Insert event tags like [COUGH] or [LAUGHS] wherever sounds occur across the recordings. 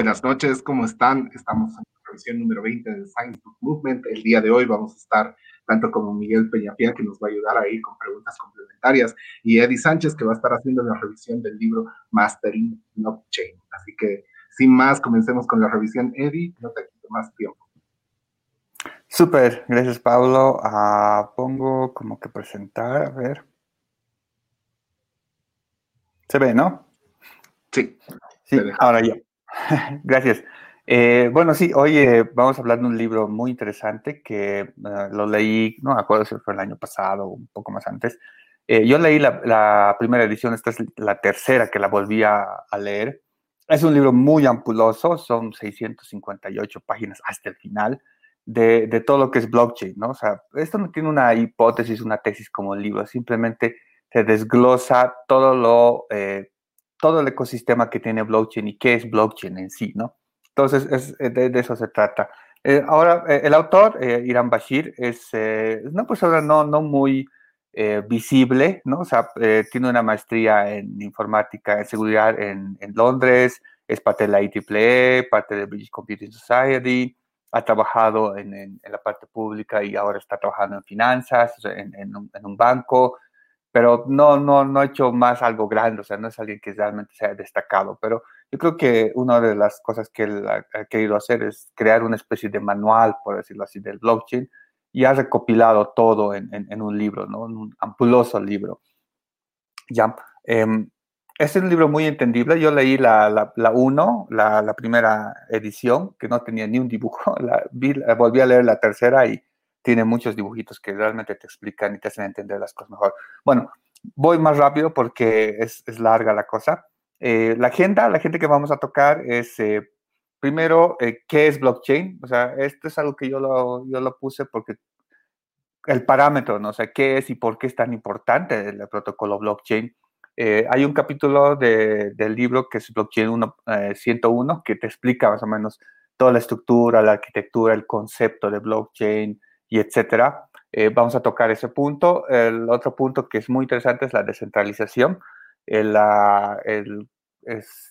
Buenas noches, ¿cómo están? Estamos en la revisión número 20 del Science Book Movement. El día de hoy vamos a estar tanto como Miguel Peñafiel, que nos va a ayudar ahí con preguntas complementarias, y Eddie Sánchez, que va a estar haciendo la revisión del libro Mastering Blockchain. Así que, sin más, comencemos con la revisión. Eddie, no te quito más tiempo. Súper, gracias Pablo. Ah, pongo como que presentar, a ver. Se ve, ¿no? Sí. Sí, ahora ya. [LAUGHS] Gracias. Eh, bueno, sí, hoy eh, vamos a hablar de un libro muy interesante que eh, lo leí, no me acuerdo si fue el año pasado o un poco más antes. yo leí la, primera edición, esta es la tercera que la volví a, leer. Es un libro muy ampuloso, son 658 páginas hasta el final de, de, todo lo que es blockchain, ¿no? O sea, esto no tiene una hipótesis, una tesis como el libro, simplemente se desglosa todo lo todo el ecosistema que tiene blockchain y qué es blockchain en sí, ¿no? Entonces, es, eh, de, eso se trata. Eh, ahora, eh, el autor, Irán Bashir, es una persona no, no muy visible, ¿no? O sea, tiene una maestría en informática, en seguridad en, en, Londres, es parte de la IEEE, parte de British Computing Society, ha trabajado en, en, la parte pública y ahora está trabajando en finanzas, en, en un banco, pero no, no, no ha hecho más algo grande, o sea, no es alguien que realmente se haya destacado, pero yo creo que una de las cosas que él ha, querido hacer es crear una especie de manual, por decirlo así, del blockchain, y ha recopilado todo en, en, un libro, ¿no? Un ampuloso libro. Ya. Eh, es un libro muy entendible. Yo leí la 1, la, uno, la, la, primera edición, que no tenía ni un dibujo. [LAUGHS] La, volví a leer la tercera y tiene muchos dibujitos que realmente te explican y te hacen entender las cosas mejor. Bueno, voy más rápido porque es, es larga la cosa. Eh, la agenda, la gente que vamos a tocar es, eh, primero, eh, ¿qué es blockchain? O sea, esto es algo que yo lo, yo lo puse porque el parámetro, ¿no? O sea, ¿qué es y por qué es tan importante el protocolo blockchain? hay un capítulo de, del libro que es Blockchain 1, 101 que te explica más o menos toda la estructura, la arquitectura, el concepto de blockchain, y etcétera. Eh, vamos a tocar ese punto. El otro punto que es muy interesante es la descentralización. El, el es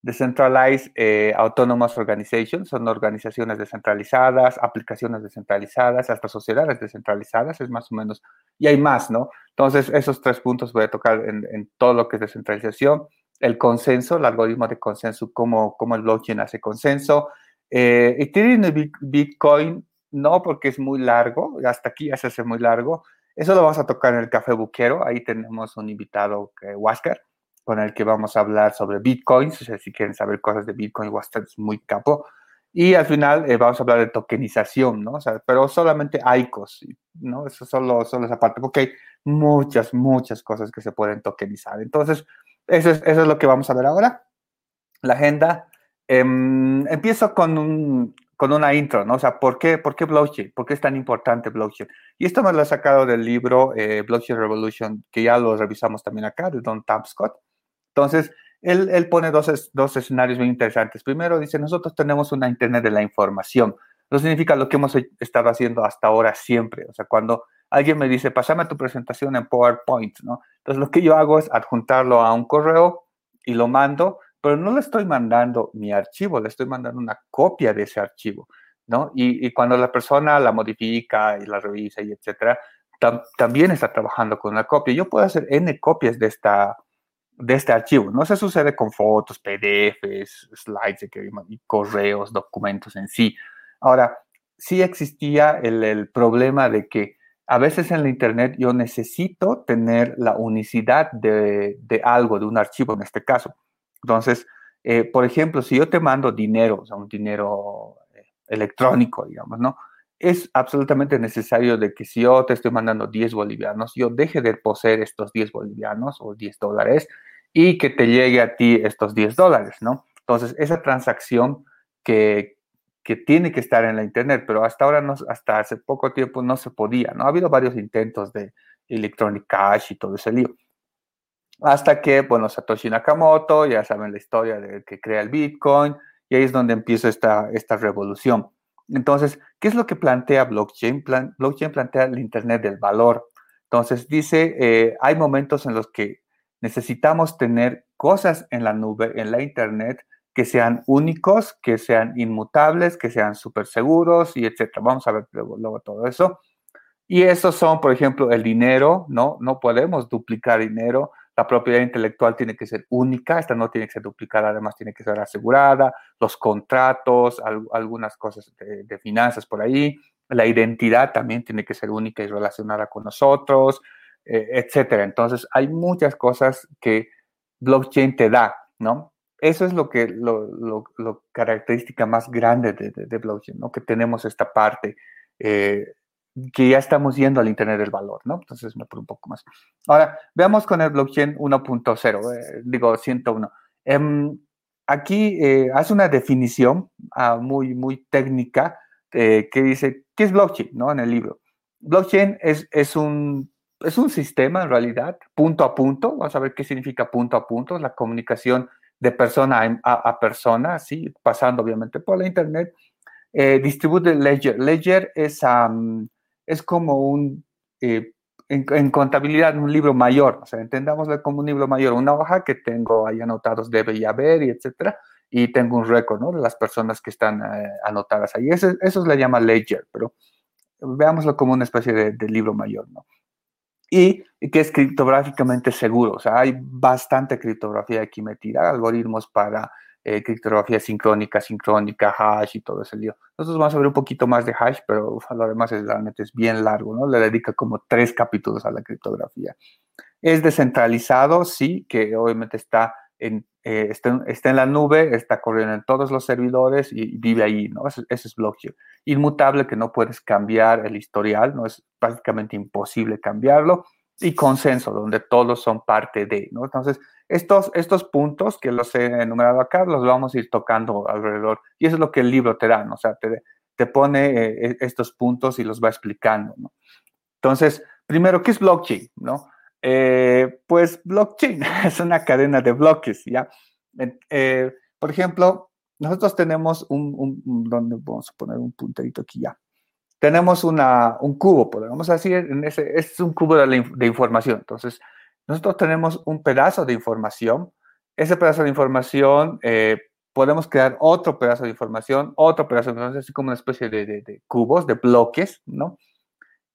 Decentralized eh, Autonomous Organizations, son organizaciones descentralizadas, aplicaciones descentralizadas, hasta sociedades descentralizadas, es más o menos, y hay más, ¿no? Entonces, esos tres puntos voy a tocar en, todo lo que es descentralización, el consenso, el algoritmo de consenso, cómo, cómo el blockchain hace consenso, eh, Ethereum Bitcoin no, porque es muy largo, hasta aquí ya se hace muy largo. Eso lo vamos a tocar en el Café Buquero. Ahí tenemos un invitado, eh, con el que vamos a hablar sobre bitcoins. O sea, si quieren saber cosas de bitcoin, Wasker es muy capo. Y al final eh, vamos a hablar de tokenización, ¿no? O sea, pero solamente ICOs, ¿no? Eso solo, solo esa parte, porque hay muchas, muchas cosas que se pueden tokenizar. Entonces, eso es, eso es lo que vamos a ver ahora. La agenda. Em, empiezo con un, con una intro, ¿no? O sea, ¿por qué, ¿por qué blockchain? ¿Por qué es tan importante blockchain? Y esto me lo he sacado del libro eh, Blockchain Revolution, que ya lo revisamos también acá, de Don Tapscott. Entonces, él, él pone dos, dos escenarios muy interesantes. Primero, dice, nosotros tenemos una Internet de la información. Eso significa lo que hemos estado haciendo hasta ahora siempre. O sea, cuando alguien me dice, pásame tu presentación en PowerPoint, ¿no? Entonces, lo que yo hago es adjuntarlo a un correo y lo mando pero no le estoy mandando mi archivo, le estoy mandando una copia de ese archivo, ¿no? Y, cuando la persona la modifica y la revisa y etcétera, también está trabajando con una copia. Yo puedo hacer N copias de, esta, de este archivo. No se sucede con fotos, PDFs, slides, y correos, documentos en sí. Ahora, sí existía el, el problema de que a veces en la Internet yo necesito tener la unicidad de, de algo, de un archivo en este caso. Entonces, eh, por ejemplo, si yo te mando dinero, o sea, un dinero eh, electrónico, digamos, ¿no? Es absolutamente necesario de que si yo te estoy mandando 10 bolivianos, yo deje de poseer estos 10 bolivianos o 10 dólares y que te llegue a ti estos 10 dólares, ¿no? Entonces, esa transacción que, que tiene que estar en la Internet, pero hasta ahora, no, hasta hace poco tiempo no se podía, ¿no? Ha habido varios intentos de Electronic Cash y todo ese lío. Hasta que, bueno, Satoshi Nakamoto, ya saben la historia de que crea el Bitcoin, y ahí es donde empieza esta, esta revolución. Entonces, ¿qué es lo que plantea blockchain? blockchain plantea el Internet del valor. Entonces, dice, eh, hay momentos en los que necesitamos tener cosas en la nube, en la Internet, que sean únicos, que sean inmutables, que sean súper seguros y etcétera. Vamos a ver luego, todo eso. Y esos son, por ejemplo, el dinero, ¿no? No podemos duplicar dinero. La propiedad intelectual tiene que ser única, esta no tiene que ser duplicada, además tiene que ser asegurada. Los contratos, algunas cosas de, finanzas por ahí. La identidad también tiene que ser única y relacionada con nosotros, eh, etcétera. Entonces, hay muchas cosas que blockchain te da, ¿no? Eso es lo que, lo, característica más grande de, blockchain, ¿no? Que tenemos esta parte eh, que ya estamos yendo al Internet del valor, ¿no? Entonces me por un poco más. Ahora, veamos con el blockchain 1.0, eh, digo 101. Em, aquí eh, hace una definición ah, muy, muy técnica que dice, ¿qué es blockchain? ¿no? En el libro. Blockchain es, es un es un sistema en realidad, punto a punto. Vamos a ver qué significa punto a punto, la comunicación de persona a, persona, ¿sí? pasando obviamente por la Internet. Eh, distributed Ledger. Ledger es, es como un, eh, en, contabilidad, un libro mayor. O sea, entendámoslo como un libro mayor, una hoja que tengo ahí anotados debe y haber y etcétera. Y tengo un récord, ¿no? De las personas que están eh, anotadas ahí. Eso, eso se le llama Ledger, pero veámoslo como una especie de, de libro mayor, ¿no? y que es criptográficamente seguro. O sea, hay bastante criptografía aquí metida, algoritmos para eh, criptografía sincrónica, sincrónica, hash y todo ese lío. Nosotros vamos a ver un poquito más de hash, pero lo demás es, realmente es bien largo, ¿no? Le dedica como tres capítulos a la criptografía. Es descentralizado, sí, que obviamente está en, eh, está, la nube, está corriendo en todos los servidores y, vive ahí, ¿no? Ese, ese, es blockchain. Inmutable, que no puedes cambiar el historial, ¿no? Es prácticamente imposible cambiarlo. Y consenso, donde todos son parte de, ¿no? Entonces, estos, estos puntos que los he enumerado acá, los vamos a ir tocando alrededor. Y eso es lo que el libro te da, ¿no? O sea, te, te pone eh, estos puntos y los va explicando, ¿no? Entonces, primero, ¿qué es blockchain, no? Eh, pues blockchain [LAUGHS] es una cadena de bloques, ¿ya? Eh, por ejemplo, nosotros tenemos un, donde vamos a poner un punterito aquí ya. Tenemos una, un cubo, podemos decir, en ese, es un cubo de, información. Entonces, nosotros tenemos un pedazo de información. Ese pedazo de información eh, podemos crear otro pedazo de información, otro pedazo de información, así como una especie de, de, cubos, de bloques, ¿no?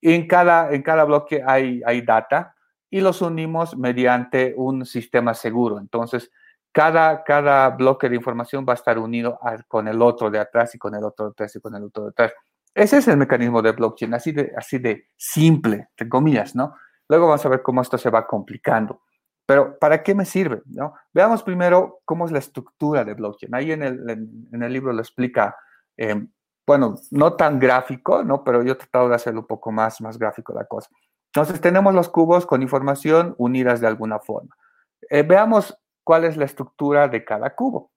Y en cada, en cada bloque hay, hay data, y los unimos mediante un sistema seguro. Entonces, cada, cada bloque de información va a estar unido con el otro de atrás y con el otro de atrás y con el otro de atrás. Ese es el mecanismo de blockchain, así de, simple, entre comillas, ¿no? Luego vamos a ver cómo esto se va complicando. Pero, ¿para qué me sirve? ¿no? Veamos primero cómo es la estructura de blockchain. Ahí en el, en, el libro lo explica, eh, bueno, no tan gráfico, ¿no? Pero yo he tratado de hacerlo un poco más, más gráfico la cosa. Entonces tenemos los cubos con información unidas de alguna forma. Eh, veamos cuál es la estructura de cada cubo,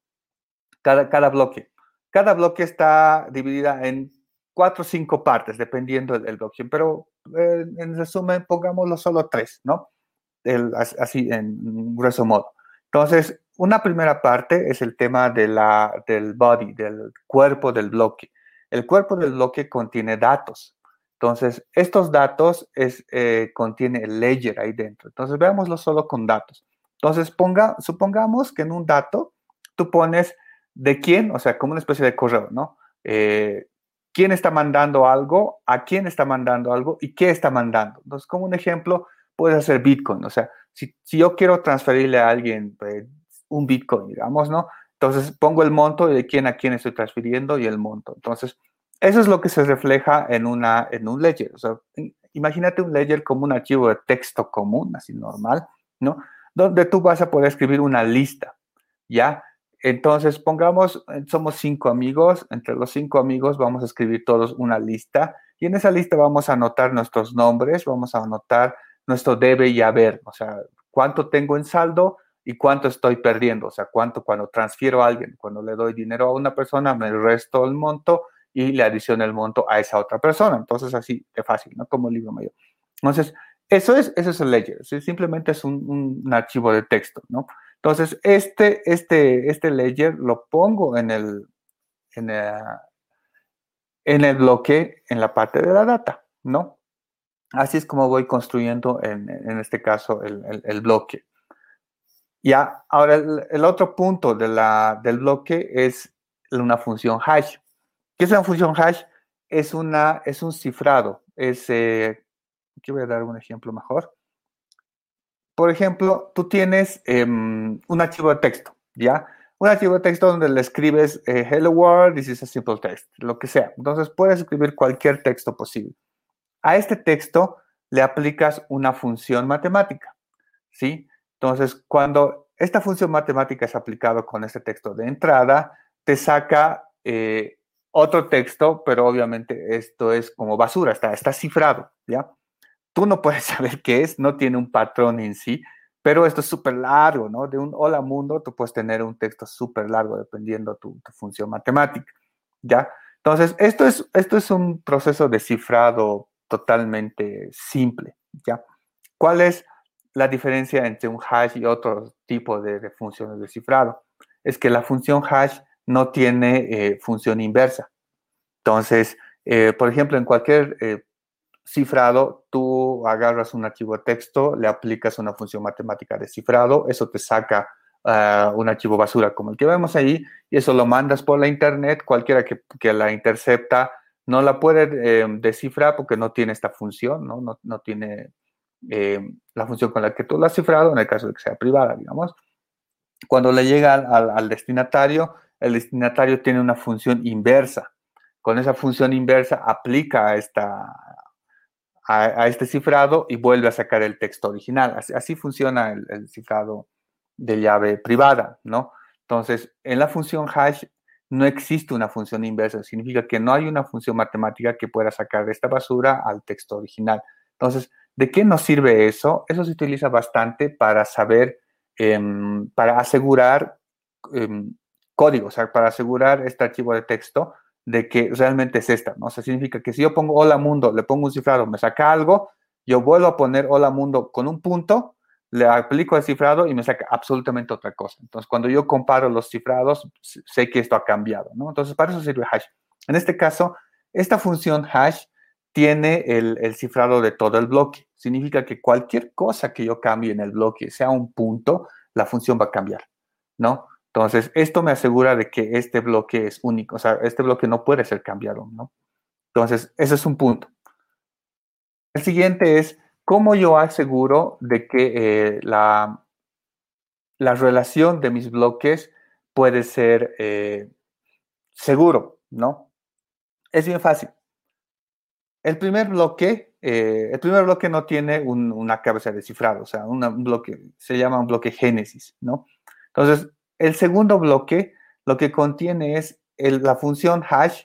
cada, cada bloque. Cada bloque está dividida en cuatro o cinco partes, dependiendo del, bloque, pero eh, en resumen, pongámoslo solo tres, ¿no? así, en grueso modo. Entonces, una primera parte es el tema de la, del body, del cuerpo del bloque. El cuerpo del bloque contiene datos. Entonces, estos datos es, eh, contiene el ledger ahí dentro. Entonces, veámoslo solo con datos. Entonces, ponga, supongamos que en un dato tú pones de quién, o sea, como una especie de correo, ¿no? Eh, ¿Quién está mandando algo? ¿A quién está mandando algo? ¿Y qué está mandando? Entonces, como un ejemplo, puedes hacer Bitcoin. O sea, si, si yo quiero transferirle a alguien pues, un Bitcoin, digamos, ¿no? Entonces, pongo el monto de quién a quién estoy transfiriendo y el monto. Entonces, eso es lo que se refleja en, una, en un ledger. O sea, imagínate un ledger como un archivo de texto común, así normal, ¿no? Donde tú vas a poder escribir una lista, ¿ya? Entonces, pongamos, somos cinco amigos, entre los cinco amigos vamos a escribir todos una lista y en esa lista vamos a anotar nuestros nombres, vamos a anotar nuestro debe y haber, o sea, cuánto tengo en saldo y cuánto estoy perdiendo, o sea, cuánto cuando transfiero a alguien, cuando le doy dinero a una persona, me resto el monto y le adiciona el monto a esa otra persona. Entonces, así de fácil, ¿no? Como el libro mayor. Entonces, eso es, eso es el ledger, simplemente es un, archivo de texto, ¿no? Entonces, este, este, este ledger lo pongo en el, en el, bloque, en la parte de la data, ¿no? Así es como voy construyendo, en, este caso, el, el bloque. Ya, ahora el, otro punto de la, del bloque es una función hash. ¿Qué es una función hash? Es, una, es un cifrado. Es, eh, aquí voy a dar un ejemplo mejor. Por ejemplo, tú tienes em, un archivo de texto, ¿ya? Un archivo de texto donde le escribes eh, Hello World, this is a simple text, lo que sea. Entonces puedes escribir cualquier texto posible. A este texto le aplicas una función matemática, ¿sí? Entonces, cuando esta función matemática es aplicada con este texto de entrada, te saca eh, otro texto, pero obviamente esto es como basura, está, está cifrado, ¿ya? Tú no puedes [LAUGHS] saber qué es, no tiene un patrón en sí, pero esto es súper largo, ¿no? De un hola mundo, tú puedes tener un texto súper largo dependiendo tu, tu función matemática, ¿ya? Entonces, esto es, esto es un proceso de cifrado totalmente simple, ¿ya? ¿Cuál es la diferencia entre un hash y otro tipo de, funciones de cifrado? Es que la función hash no tiene eh, función inversa. Entonces, eh, por ejemplo, en cualquier eh, cifrado, tú agarras un archivo de texto, le aplicas una función matemática de cifrado, eso te saca ah, un archivo basura como el que vemos ahí, y eso lo mandas por la internet, cualquiera que, la intercepta no la puede em, descifrar porque no tiene esta función, no, no, tiene em, la función con la que tú lo has cifrado, en el caso de que sea privada, digamos. Cuando le llega al destinatario, el destinatario tiene una función inversa. Con esa función inversa aplica a esta, a, este cifrado y vuelve a sacar el texto original. Así, funciona el, cifrado de llave privada, ¿no? Entonces, en la función hash no existe una función inversa, significa que no hay una función matemática que pueda sacar de esta basura al texto original. Entonces, ¿de qué nos sirve eso? Eso se utiliza bastante para saber, em, para asegurar em, código, o sea, para asegurar este archivo de texto de que realmente es esta, ¿no? O sea, significa que si yo pongo hola mundo, le pongo un cifrado, me saca algo, yo vuelvo a poner hola mundo con un punto, le aplico el cifrado y me saca absolutamente otra cosa. Entonces, cuando yo comparo los cifrados, sé que esto ha cambiado, ¿no? Entonces, para eso sirve hash. En este caso, esta función hash tiene el, el, cifrado de todo el bloque. Significa que cualquier cosa que yo cambie en el bloque, sea un punto, la función va a cambiar, ¿no? Entonces, esto me asegura de que este bloque es único, o sea, este bloque no puede ser cambiado, ¿no? Entonces, ese es un punto. El siguiente es cómo yo aseguro de que eh, la, la, relación de mis bloques puede ser eh, seguro, ¿no? Es bien fácil. El primer bloque, eh, el primer bloque no tiene una cabeza de cifrado, o sea, un bloque, se llama un bloque génesis, ¿no? Entonces, el segundo bloque lo que contiene es la función hash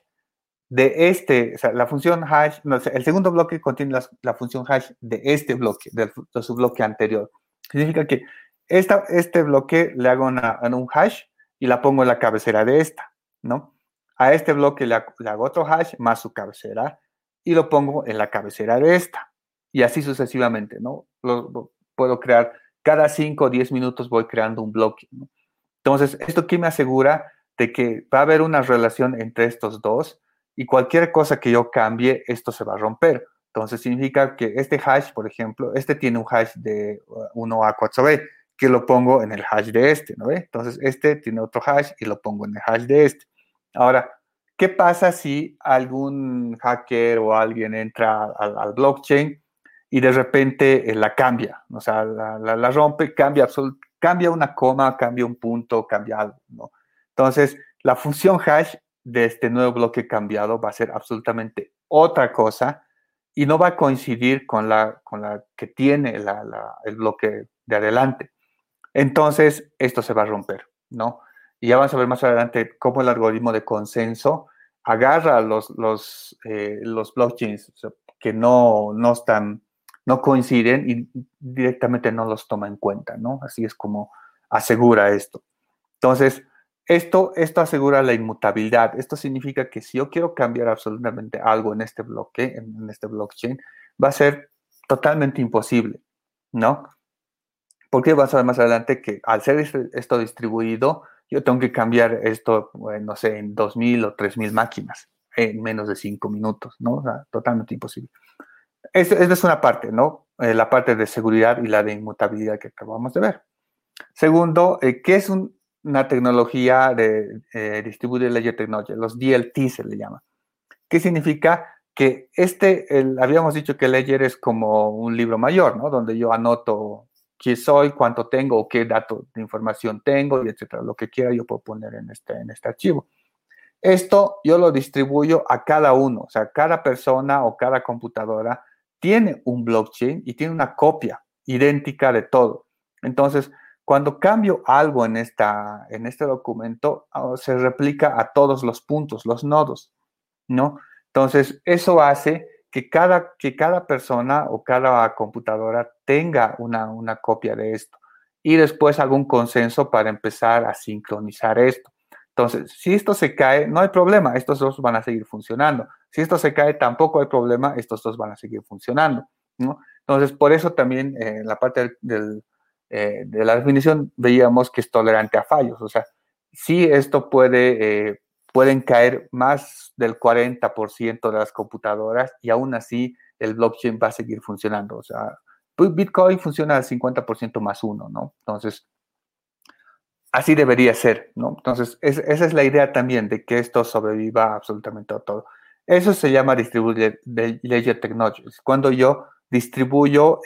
de este, o sea, la función hash, no, el segundo bloque contiene la, función hash de este bloque, de, su bloque anterior. Significa que esta, este bloque le hago un hash y la pongo en la cabecera de esta, ¿no? A este bloque le, hago otro hash más su cabecera y lo pongo en la cabecera de esta. Y así sucesivamente, ¿no? puedo crear, cada 5 o 10 minutos voy creando un bloque. Entonces, ¿esto qué me asegura? De que va a haber una relación entre estos dos y cualquier cosa que yo cambie, esto se va a romper. Entonces, significa que este hash, por ejemplo, este tiene un hash de 1A4B, que lo pongo en el hash de este, ¿no ve? Entonces, este tiene otro hash y lo pongo en el hash de este. Ahora, ¿qué pasa si algún hacker o alguien entra al, blockchain y de repente eh, la cambia? O sea, la rompe, cambia absolutamente cambia una coma, cambia un punto, cambia algo, ¿no? Entonces, la función hash de este nuevo bloque cambiado va a ser absolutamente otra cosa y no va a coincidir con la, con la que tiene el bloque de adelante. Entonces, esto se va a romper, ¿no? Y ya vamos a ver más adelante cómo el algoritmo de consenso agarra los, los, eh, los blockchains que no, no están no coinciden y directamente no los toma en cuenta, ¿no? Así es como asegura esto. Entonces, esto, esto asegura la inmutabilidad. Esto significa que si yo quiero cambiar absolutamente algo en este bloque, en, este blockchain, va a ser totalmente imposible, ¿no? Porque vas a ver más adelante que al ser este, esto distribuido, yo tengo que cambiar esto, no sé, en 2.000 o 3.000 máquinas en menos de 5 minutos, ¿no? O sea, totalmente imposible. Esta es una parte, ¿no? Eh, la parte de seguridad y la de inmutabilidad que acabamos de ver. Segundo, eh, ¿qué es una tecnología de eh, Distributed Ledger Technology? Los DLT se le llama. ¿Qué significa? Que este, habíamos dicho que Ledger es como un libro mayor, ¿no? Donde yo anoto quién soy, cuánto tengo, qué datos de información tengo, y etcétera. Lo que quiera yo puedo poner en este, en este archivo. Esto yo lo distribuyo a cada uno, o sea, cada persona o cada computadora tiene un blockchain y tiene una copia idéntica de todo. Entonces, cuando cambio algo en, esta, en este documento, ah, se replica a todos los puntos, los nodos, ¿no? Entonces, eso hace que cada, que cada persona o cada computadora tenga una, una copia de esto y después un consenso para empezar a sincronizar esto. Entonces, si esto se cae, no hay problema, estos dos van a seguir funcionando. Si esto se cae, tampoco hay problema, estos dos van a seguir funcionando. ¿no? Entonces, por eso también eh, en la parte eh, de la definición veíamos que es tolerante a fallos. O sea, si esto puede, eh, pueden caer más del 40% de las computadoras y aún así el blockchain va a seguir funcionando. O sea, Bitcoin funciona al 50% más uno, ¿no? Entonces, así debería ser, ¿no? Entonces, esa es la idea también de que esto sobreviva absolutamente todo. Eso se llama Distributed Ledger Technology. Cuando yo distribuyo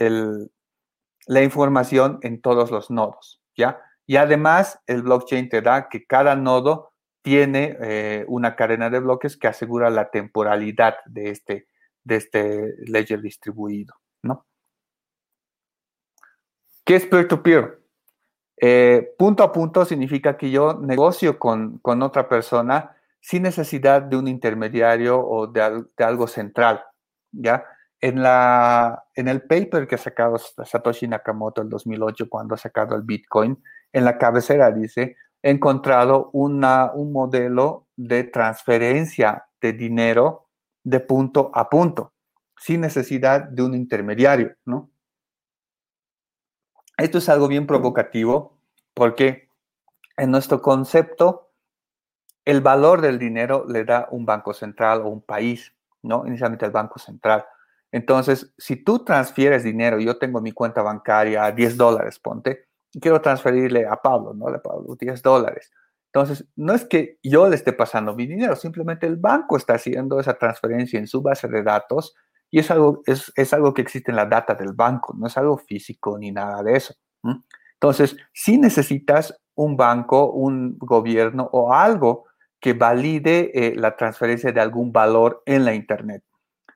la información en todos los nodos, ¿ya? Y además, el blockchain te da que cada nodo tiene eh, una cadena de bloques que asegura la temporalidad de este, de este ledger distribuido, ¿no? ¿Qué es peer-to-peer? peer to peer eh, punto a punto significa que yo negocio con, otra persona sin necesidad de un intermediario o de, algo central, ¿ya? En, la, en el paper que ha sacado Satoshi Nakamoto en 2008 cuando ha sacado el Bitcoin, en la cabecera dice, he encontrado una, un modelo de transferencia de dinero de punto a punto, sin necesidad de un intermediario, ¿no? Esto es algo bien provocativo porque en nuestro concepto el valor del dinero le da un banco central o un país, ¿no? Inicialmente el banco central. Entonces, si tú transfieres dinero, yo tengo mi cuenta bancaria a 10 dólares, ponte, y quiero transferirle a Pablo, ¿no? Le Pablo 10 dólares. Entonces, no es que yo le esté pasando mi dinero, simplemente el banco está haciendo esa transferencia en su base de datos y es algo, es, es algo que existe en la data del banco, no es algo físico ni nada de eso. Entonces, si necesitas un banco, un gobierno o algo que valide eh, la transferencia de algún valor en la Internet.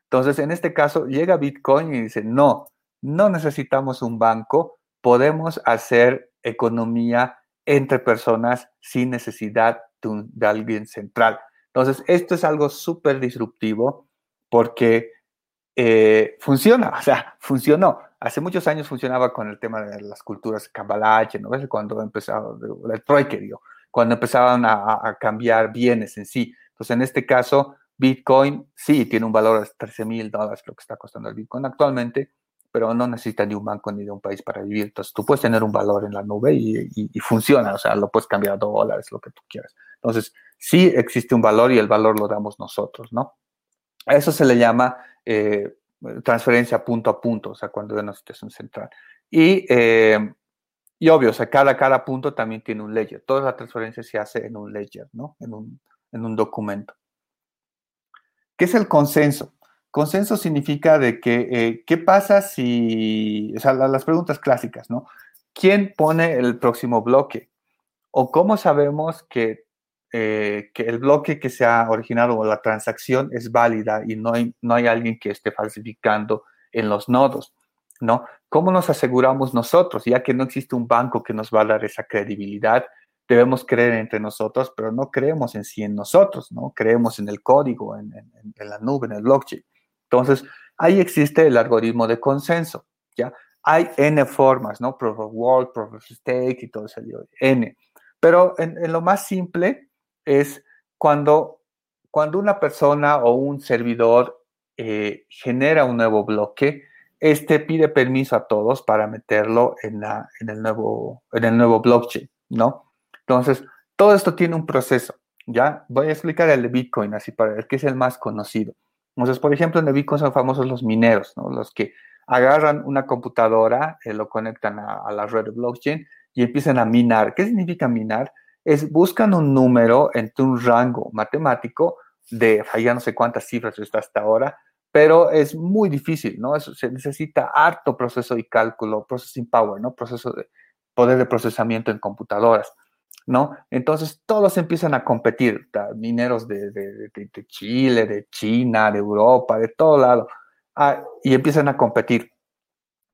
Entonces, en este caso, llega Bitcoin y dice, no, no necesitamos un banco, podemos hacer economía entre personas sin necesidad de, de alguien central. Entonces, esto es algo súper disruptivo porque eh, funciona, o sea, funcionó. Hace muchos años funcionaba con el tema de las culturas Kabbalah, ¿no ves? Cuando empezaba, el troike, digo, cuando empezaban a, cambiar bienes en sí. Entonces, en este caso, Bitcoin sí tiene un valor de 13 mil dólares, lo que está costando el Bitcoin actualmente, pero no necesita ni un banco ni de un país para vivir. Entonces, tú puedes tener un valor en la nube y, y funciona, o sea, lo puedes cambiar a dólares, lo que tú quieras. Entonces, sí existe un valor y el valor lo damos nosotros, ¿no? A eso se le llama eh, transferencia punto a punto, o sea, cuando hay una situación central. Y, eh, y obvio, o sea, cada, cada punto también tiene un ledger. Toda la transferencia se hace en un ledger, ¿no? En un, en un documento. ¿Qué es el consenso? Consenso significa de que, eh, ¿qué pasa si, o sea, las preguntas clásicas, ¿no? ¿Quién pone el próximo bloque? ¿O cómo sabemos que eh, que el bloque que se ha originado o la transacción es válida y no hay, no hay alguien que esté falsificando en los nodos, ¿no? ¿Cómo nos aseguramos nosotros? Ya que no existe un banco que nos va a dar esa credibilidad, debemos creer entre nosotros, pero no creemos en sí en nosotros, ¿no? Creemos en el código, en, en la nube, en el blockchain. Entonces, ahí existe el algoritmo de consenso, ¿ya? Hay N formas, ¿no? Proof of work, proof of stake y todo eso, N. Pero en, en lo más simple, es cuando, cuando una persona o un servidor eh, genera un nuevo bloque, este pide permiso a todos para meterlo en, la, en, el, nuevo, en el nuevo blockchain, ¿no? Entonces, todo esto tiene un proceso, ¿ya? Voy a explicar el de Bitcoin, así para que es el más conocido. Entonces, por ejemplo, en el Bitcoin son famosos los mineros, ¿no? Los que agarran una computadora, eh, lo conectan a, a, la red de blockchain y empiezan a minar. ¿Qué significa minar? Es buscan un número entre un rango matemático de, ya no sé cuántas cifras está hasta ahora, pero es muy difícil, ¿no? Se necesita harto proceso de cálculo, processing power, ¿no? Proceso de poder de procesamiento en computadoras, ¿no? Entonces todos empiezan a competir, mineros de, de, Chile, de China, de Europa, de todo lado, ah, y empiezan a competir.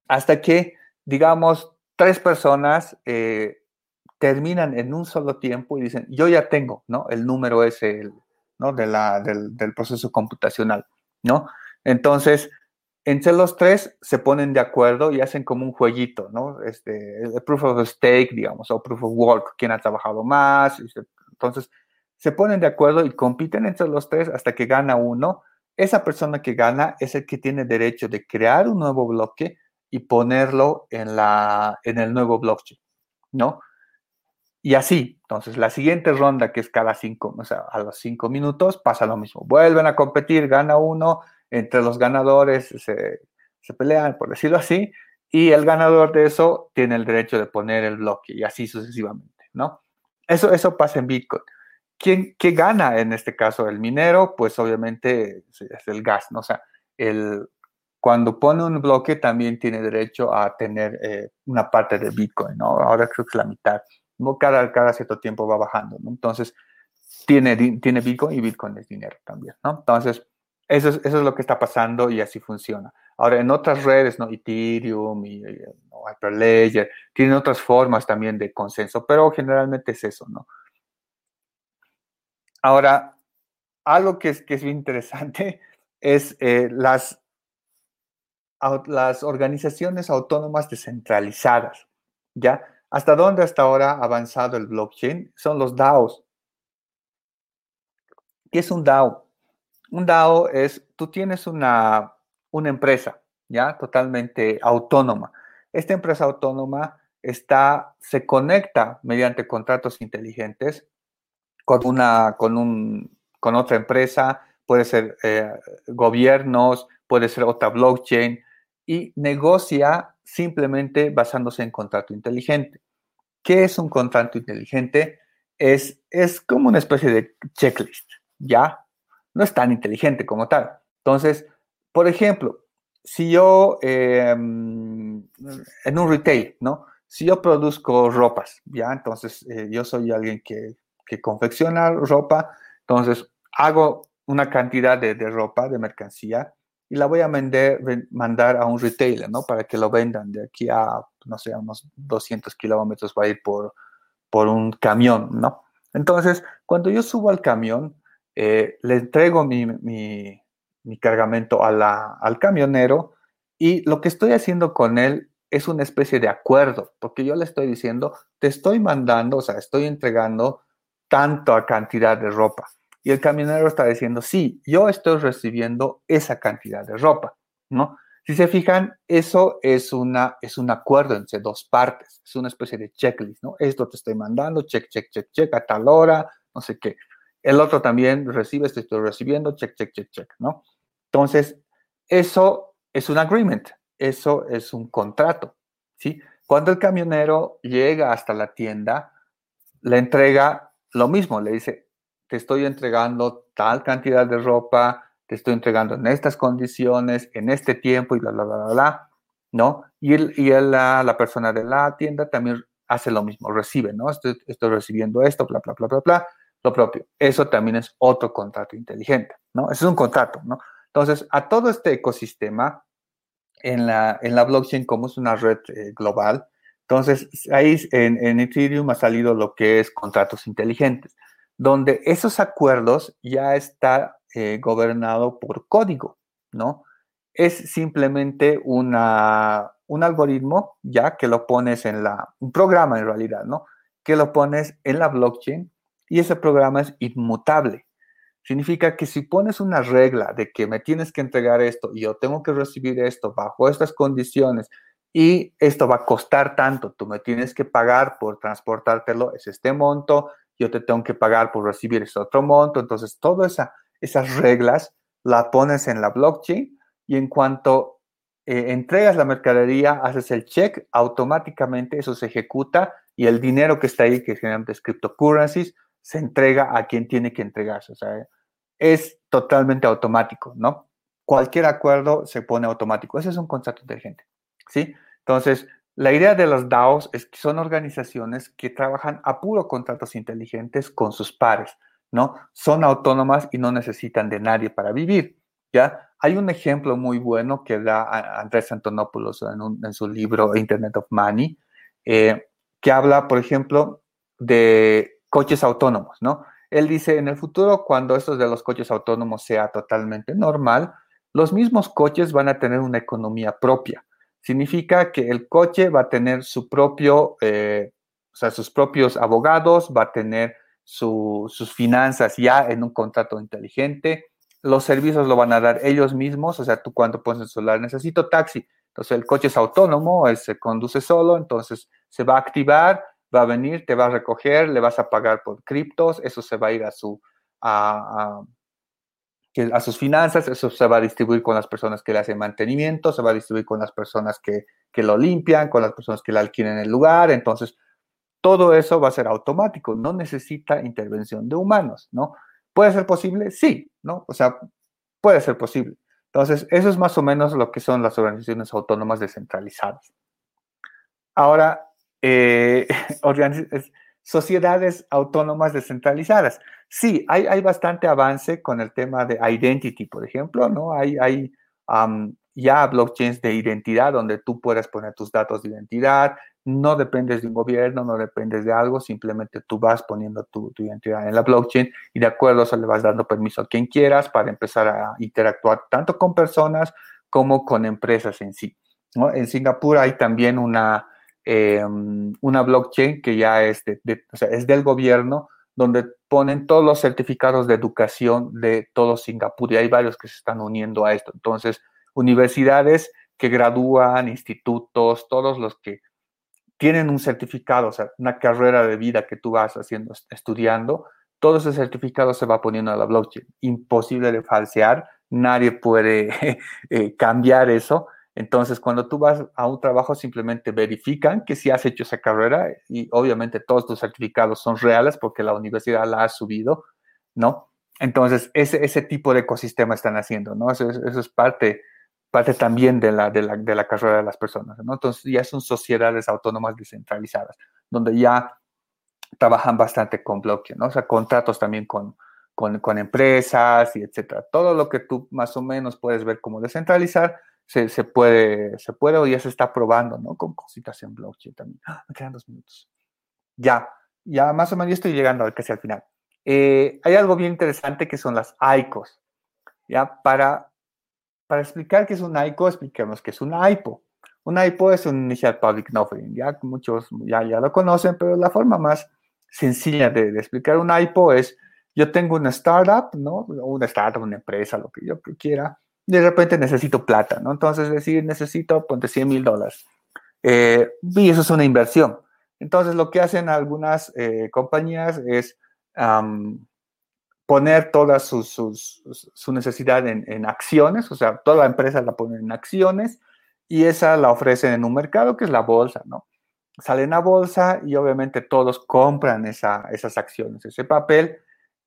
Hasta que, digamos, tres personas eh, terminan en un solo tiempo y dicen, yo ya tengo, ¿no? El número ese, ¿no? De la, del, del proceso computacional, ¿no? Entonces, entre los tres se ponen de acuerdo y hacen como un jueguito, ¿no? Este, el proof of stake, digamos, o proof of work, quién ha trabajado más. Entonces, se ponen de acuerdo y compiten entre los tres hasta que gana uno. Esa persona que gana es el que tiene derecho de crear un nuevo bloque y ponerlo en, la, en el nuevo blockchain, ¿no? Y así, entonces, la siguiente ronda, que es cada cinco, o sea, a los cinco minutos, pasa lo mismo. Vuelven a competir, gana uno, entre los ganadores se, pelean, por decirlo así, y el ganador de eso tiene el derecho de poner el bloque y así sucesivamente, ¿no? Eso, eso pasa en Bitcoin. ¿Quién, ¿Qué gana en este caso? El minero, pues obviamente es el gas, ¿no? O sea, el, cuando pone un bloque también tiene derecho a tener eh, una parte de Bitcoin, ¿no? Ahora creo que es la mitad. Cada, cada cierto tiempo va bajando, ¿no? Entonces, tiene, tiene Bitcoin y Bitcoin es dinero también, ¿no? Entonces, eso es, eso es lo que está pasando y así funciona. Ahora, en otras redes, ¿no? Ethereum y, Hyperledger, tienen otras formas también de consenso, pero generalmente es eso, ¿no? Ahora, algo que es, que es bien interesante [LAUGHS] es eh, las, las organizaciones autónomas descentralizadas, ¿ya? ¿Hasta dónde hasta ahora ha avanzado el blockchain? Son los DAOs. ¿Qué es un DAO? un DAO es, tú tienes una, una empresa, ¿ya? Totalmente autónoma. Esta empresa autónoma está, se conecta mediante contratos inteligentes con, una, con, un, con otra empresa, puede ser eh, gobiernos, puede ser otra blockchain, y negocia simplemente basándose en contrato inteligente. ¿Qué es un contrato inteligente? Es, es como una especie de checklist, ¿ya? no es tan inteligente como tal. Entonces, por ejemplo, si yo em, en un retail, ¿no? Si yo produzco ropas, ¿ya? Entonces, eh, yo soy alguien que, confecciona ropa, entonces hago una cantidad de, ropa, de mercancía, y la voy a vender, mandar a un retailer, ¿no? Para que lo vendan de aquí a, no sé, unos 200 kilómetros va a ir por, por un camión, ¿no? Entonces, cuando yo subo al camión, eh, le entrego mi, cargamento al camionero y lo que estoy haciendo con él es una especie de acuerdo, porque yo le estoy diciendo, te estoy mandando, o sea, estoy entregando tanta cantidad de ropa. Y el camionero está diciendo, sí, yo estoy recibiendo esa cantidad de ropa, ¿no? Si se fijan, eso es, una, es un acuerdo entre dos partes, es una especie de checklist, ¿no? Esto te estoy mandando, check, check, check, check, a tal hora, no sé qué. El otro también recibe, esto estoy recibiendo, check, check, check, check, ¿no? Entonces, eso es un agreement, eso es un contrato, ¿sí? Cuando el camionero llega hasta la tienda, le entrega lo mismo, le dice, te estoy entregando tal cantidad de ropa, te estoy entregando en estas condiciones, en este tiempo y bla, bla, bla, bla, bla ¿no? Y, él, y la, la, persona de la tienda también hace lo mismo, recibe, ¿no? Estoy, estoy recibiendo esto, bla, bla, bla, bla, bla lo propio. Eso también es otro contrato inteligente, ¿no? Ese es un contrato, ¿no? Entonces, a todo este ecosistema en la, en la blockchain, como es una red eh, global, entonces ahí en, Ethereum ha salido lo que es contratos inteligentes, donde esos acuerdos ya está eh, gobernado por código, ¿no? Es simplemente una, un algoritmo ya que lo pones en la, un programa en realidad, ¿no? Que lo pones en la blockchain y ese programa es inmutable. Significa que si pones una regla de que me tienes que entregar esto y yo tengo que recibir esto bajo estas condiciones y esto va a costar tanto, tú me tienes que pagar por transportártelo, es este monto, yo te tengo que pagar por recibir ese otro monto, entonces todas esa, esas reglas la pones en la blockchain y en cuanto eh, entregas la mercadería, haces el check, automáticamente eso se ejecuta y el dinero que está ahí, que generalmente es cryptocurrencies, se entrega a quien tiene que entregarse. O sea, es totalmente automático, ¿no? Cualquier acuerdo se pone automático. Ese es un contrato inteligente, ¿sí? Entonces, la idea de los DAOs es que son organizaciones que trabajan a puro contratos inteligentes con sus pares, ¿no? Son autónomas y no necesitan de nadie para vivir, ¿ya? Hay un ejemplo muy bueno que da Andrés Antonopoulos en, su libro Internet of Money, eh, que habla, por ejemplo, de coches autónomos, ¿no? Él dice, en el futuro, cuando esto de los coches autónomos sea totalmente normal, los mismos coches van a tener una economía propia. Significa que el coche va a tener su propio, eh, o sea, sus propios abogados, va a tener sus finanzas ya en un contrato inteligente, los servicios lo van a dar ellos mismos, o sea, tú cuando pones el celular, necesito taxi, entonces el coche es autónomo, se conduce solo, entonces se va a activar, va a venir, te va a recoger, le vas a pagar por criptos, eso se va a ir a su sus finanzas, eso se va a distribuir con las personas que le hacen mantenimiento, se va a distribuir con las personas que, que lo limpian, con las personas que le alquilen el lugar, entonces todo eso va a ser automático, no necesita intervención de humanos, ¿no? ¿Puede ser posible? Sí, ¿no? O sea, puede ser posible. Entonces, eso es más o menos lo que son las organizaciones autónomas descentralizadas. Ahora, eh, [LAUGHS] sociedades autónomas descentralizadas. Sí, hay, hay, bastante avance con el tema de identity, por ejemplo, ¿no? Hay, hay ya blockchains de identidad donde tú puedes poner tus datos de identidad, no dependes de un gobierno, no dependes de algo, simplemente tú vas poniendo tu, tu, identidad en la blockchain y de acuerdo eso le vas dando permiso a quien quieras para empezar a interactuar tanto con personas como con empresas en sí. ¿no? En Singapur hay también una, Em, una blockchain que ya es, es del gobierno, donde ponen todos los certificados de educación de todo Singapur y hay varios que se están uniendo a esto. Entonces, universidades que gradúan, institutos, todos los que tienen un certificado, o sea, una carrera de vida que tú vas haciendo, estudiando, todo ese certificado se va poniendo a la blockchain. Imposible de falsear, nadie puede [LAUGHS] eh, cambiar eso. Entonces, cuando tú vas a un trabajo, simplemente verifican que si has hecho esa carrera y obviamente todos tus certificados son reales porque la universidad la ha subido, ¿no? Entonces, ese, ese tipo de ecosistema están haciendo, ¿no? Eso, es parte, parte también de la, de, la, de la carrera de las personas, ¿no? Entonces, ya son sociedades autónomas descentralizadas, donde ya trabajan bastante con blockchain, ¿no? O sea, contratos también con, con, con empresas y etcétera. Todo lo que tú más o menos puedes ver como descentralizar, se, puede, se puede o ya se está probando, ¿no? Con cositas en blockchain también. ¡Ah! me quedan dos minutos. Ya, ya más o menos estoy llegando casi al final. Eh, hay algo bien interesante que son las ICOs. Ya, para, para explicar qué es un ICO, expliquemos qué es un IPO. Un IPO es un Initial Public Offering, ya muchos ya, ya lo conocen, pero la forma más sencilla de, de, explicar un IPO es, yo tengo una startup, ¿no? Una startup, una empresa, lo que yo quiera, de repente necesito plata, ¿no? Entonces decir, necesito, ponte 100 mil dólares. Eh, y eso es una inversión. Entonces lo que hacen algunas eh, compañías es poner toda su, su, necesidad en, acciones, o sea, toda la empresa la ponen en acciones y esa la ofrecen en un mercado que es la bolsa, ¿no? Salen a bolsa y obviamente todos compran esa, esas acciones, ese papel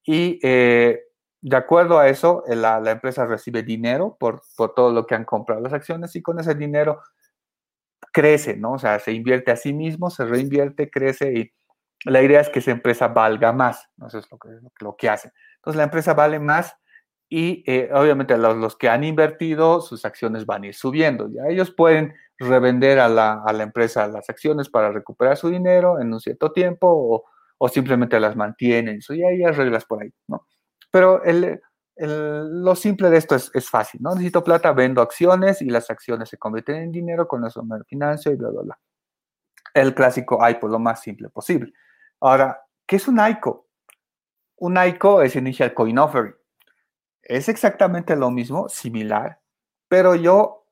y eh, de acuerdo a eso, eh, la, empresa recibe dinero por, todo lo que han comprado las acciones y con ese dinero crece, ¿no? O sea, se invierte a sí mismo, se reinvierte, crece y la idea es que esa empresa valga más, ¿no? Eso es lo que, lo que hace. Entonces, la empresa vale más y eh, obviamente los, que han invertido, sus acciones van a ir subiendo. Ya ellos pueden revender a la, empresa las acciones para recuperar su dinero en un cierto tiempo o, o simplemente las mantienen. Eso ya hay reglas por ahí, ¿no? Pero el, lo simple de esto es, es, fácil, ¿no? Necesito plata, vendo acciones y las acciones se convierten en dinero, con eso me financio y bla, bla, bla. El clásico ICO, lo más simple posible. Ahora, ¿qué es un ICO? Un ICO es Initial Coin Offering. Es exactamente lo mismo, similar, pero yo,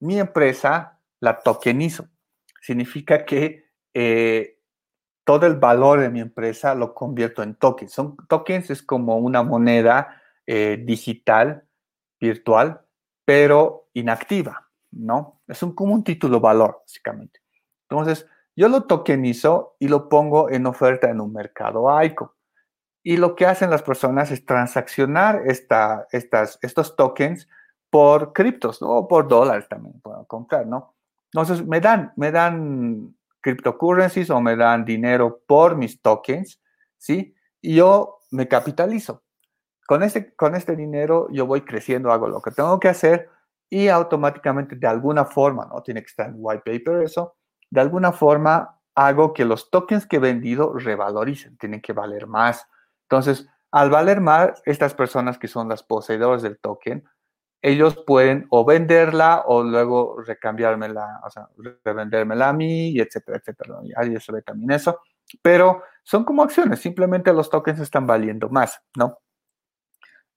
mi empresa, la tokenizo. Significa que eh, todo el valor de mi empresa lo convierto en tokens. Son, tokens es como una moneda eh, digital, virtual, pero inactiva, ¿no? Es un, como un título valor, básicamente. Entonces, yo lo tokenizo y lo pongo en oferta en un mercado AICO. Y lo que hacen las personas es transaccionar esta, estas, estos tokens por criptos, ¿no? O por dólares también puedo comprar, ¿no? Entonces, me dan, me dan cryptocurrencies o me dan dinero por mis tokens, ¿sí? Y yo me capitalizo. Con este, con este dinero yo voy creciendo, hago lo que tengo que hacer y automáticamente de alguna forma, no tiene que estar en white paper eso, de alguna forma hago que los tokens que he vendido revaloricen, tienen que valer más. Entonces, al valer más, estas personas que son las poseedoras del token, ellos pueden o venderla o luego recambiármela, o sea, revendérmela a mí, y etcétera, etcétera. Y ahí se ve también eso. Pero son como acciones, simplemente los tokens están valiendo más, ¿no?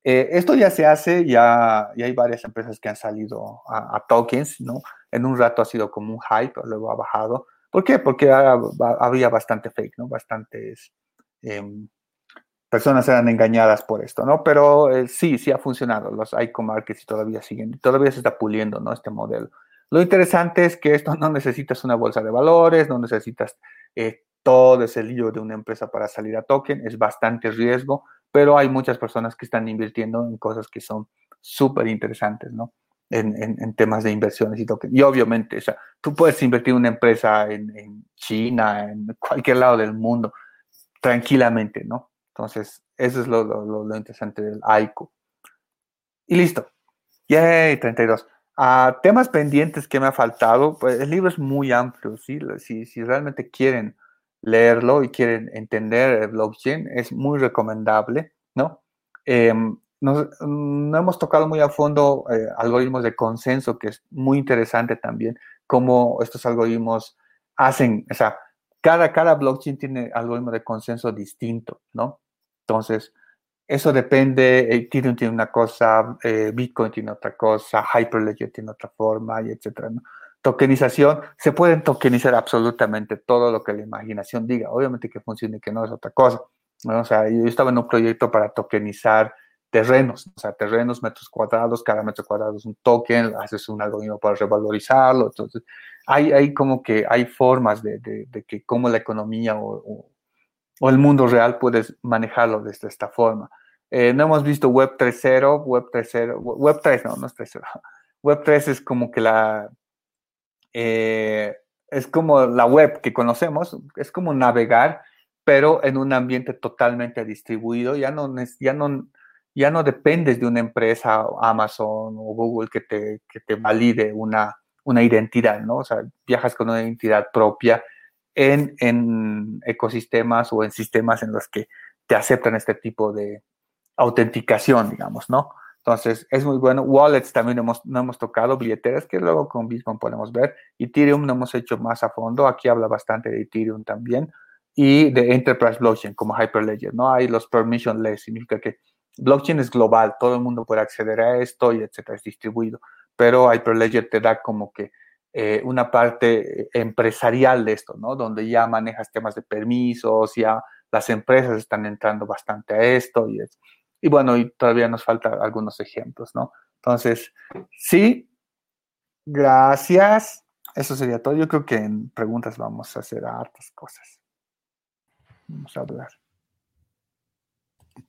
Eh, esto ya se hace, ya, ya, hay varias empresas que han salido a, tokens, ¿no? En un rato ha sido como un hype, luego ha bajado. ¿Por qué? Porque había bastante fake, ¿no? Bastantes em, personas eran engañadas por esto, ¿no? Pero eh, sí, sí ha funcionado. Los ICO markets todavía siguen, todavía se está puliendo, ¿no? Este modelo. Lo interesante es que esto no necesitas una bolsa de valores, no necesitas eh, todo ese lío de una empresa para salir a token, es bastante riesgo, pero hay muchas personas que están invirtiendo en cosas que son súper interesantes, ¿no? En, en, temas de inversiones y token. Y obviamente, o sea, tú puedes invertir en una empresa en, China, en cualquier lado del mundo, tranquilamente, ¿no? Entonces, eso es lo, lo, lo interesante del AICO. Y listo. Yay, 32. a temas pendientes que me ha faltado, pues el libro es muy amplio, ¿sí? Si, si realmente quieren leerlo y quieren entender el blockchain, es muy recomendable, ¿no? Em, no hemos tocado muy a fondo eh, algoritmos de consenso, que es muy interesante también, cómo estos algoritmos hacen, o sea, cada, cada blockchain tiene algoritmo de consenso distinto, ¿no? Entonces, eso depende, Ethereum tiene una cosa, eh, Bitcoin tiene otra cosa, Hyperledger tiene otra forma, y etcétera, ¿no? tokenización, se pueden tokenizar absolutamente todo lo que la imaginación diga. Obviamente que funcione, que no es otra cosa. O sea, yo estaba en un proyecto para tokenizar terrenos, o sea, terrenos, metros cuadrados, cada metro cuadrado es un token, haces un algoritmo para revalorizarlo. Entonces, hay, hay como que hay formas de, de, que cómo la economía el mundo real puedes manejarlo desde esta forma. Eh, no hemos visto Web 3.0, Web 3.0, Web 3, no, no es 3.0. [LAUGHS] Web 3 es como que la, eh, es como la web que conocemos, es como navegar, pero en un ambiente totalmente distribuido. Ya no, ya no, ya no dependes de una empresa, Amazon o Google, que te, que te valide una, una identidad, ¿no? O sea, viajas con una identidad propia en, en ecosistemas o en sistemas en los que te aceptan este tipo de autenticación, digamos, ¿no? Entonces, es muy bueno. Wallets también hemos, no hemos tocado, billeteras que luego con Bitcoin podemos ver. Ethereum no hemos hecho más a fondo. Aquí habla bastante de Ethereum también. Y de Enterprise Blockchain como Hyperledger, ¿no? Hay los permissionless, significa que blockchain es global, todo el mundo puede acceder a esto y etcétera, es distribuido. Pero Hyperledger te da como que eh, una parte empresarial de esto, ¿no? Donde ya manejas temas de permisos, ya las empresas están entrando bastante a esto y es, y bueno, y todavía nos faltan algunos ejemplos, ¿no? Entonces, sí, gracias. Eso sería todo. Yo creo que en preguntas vamos a hacer hartas cosas. Vamos a hablar.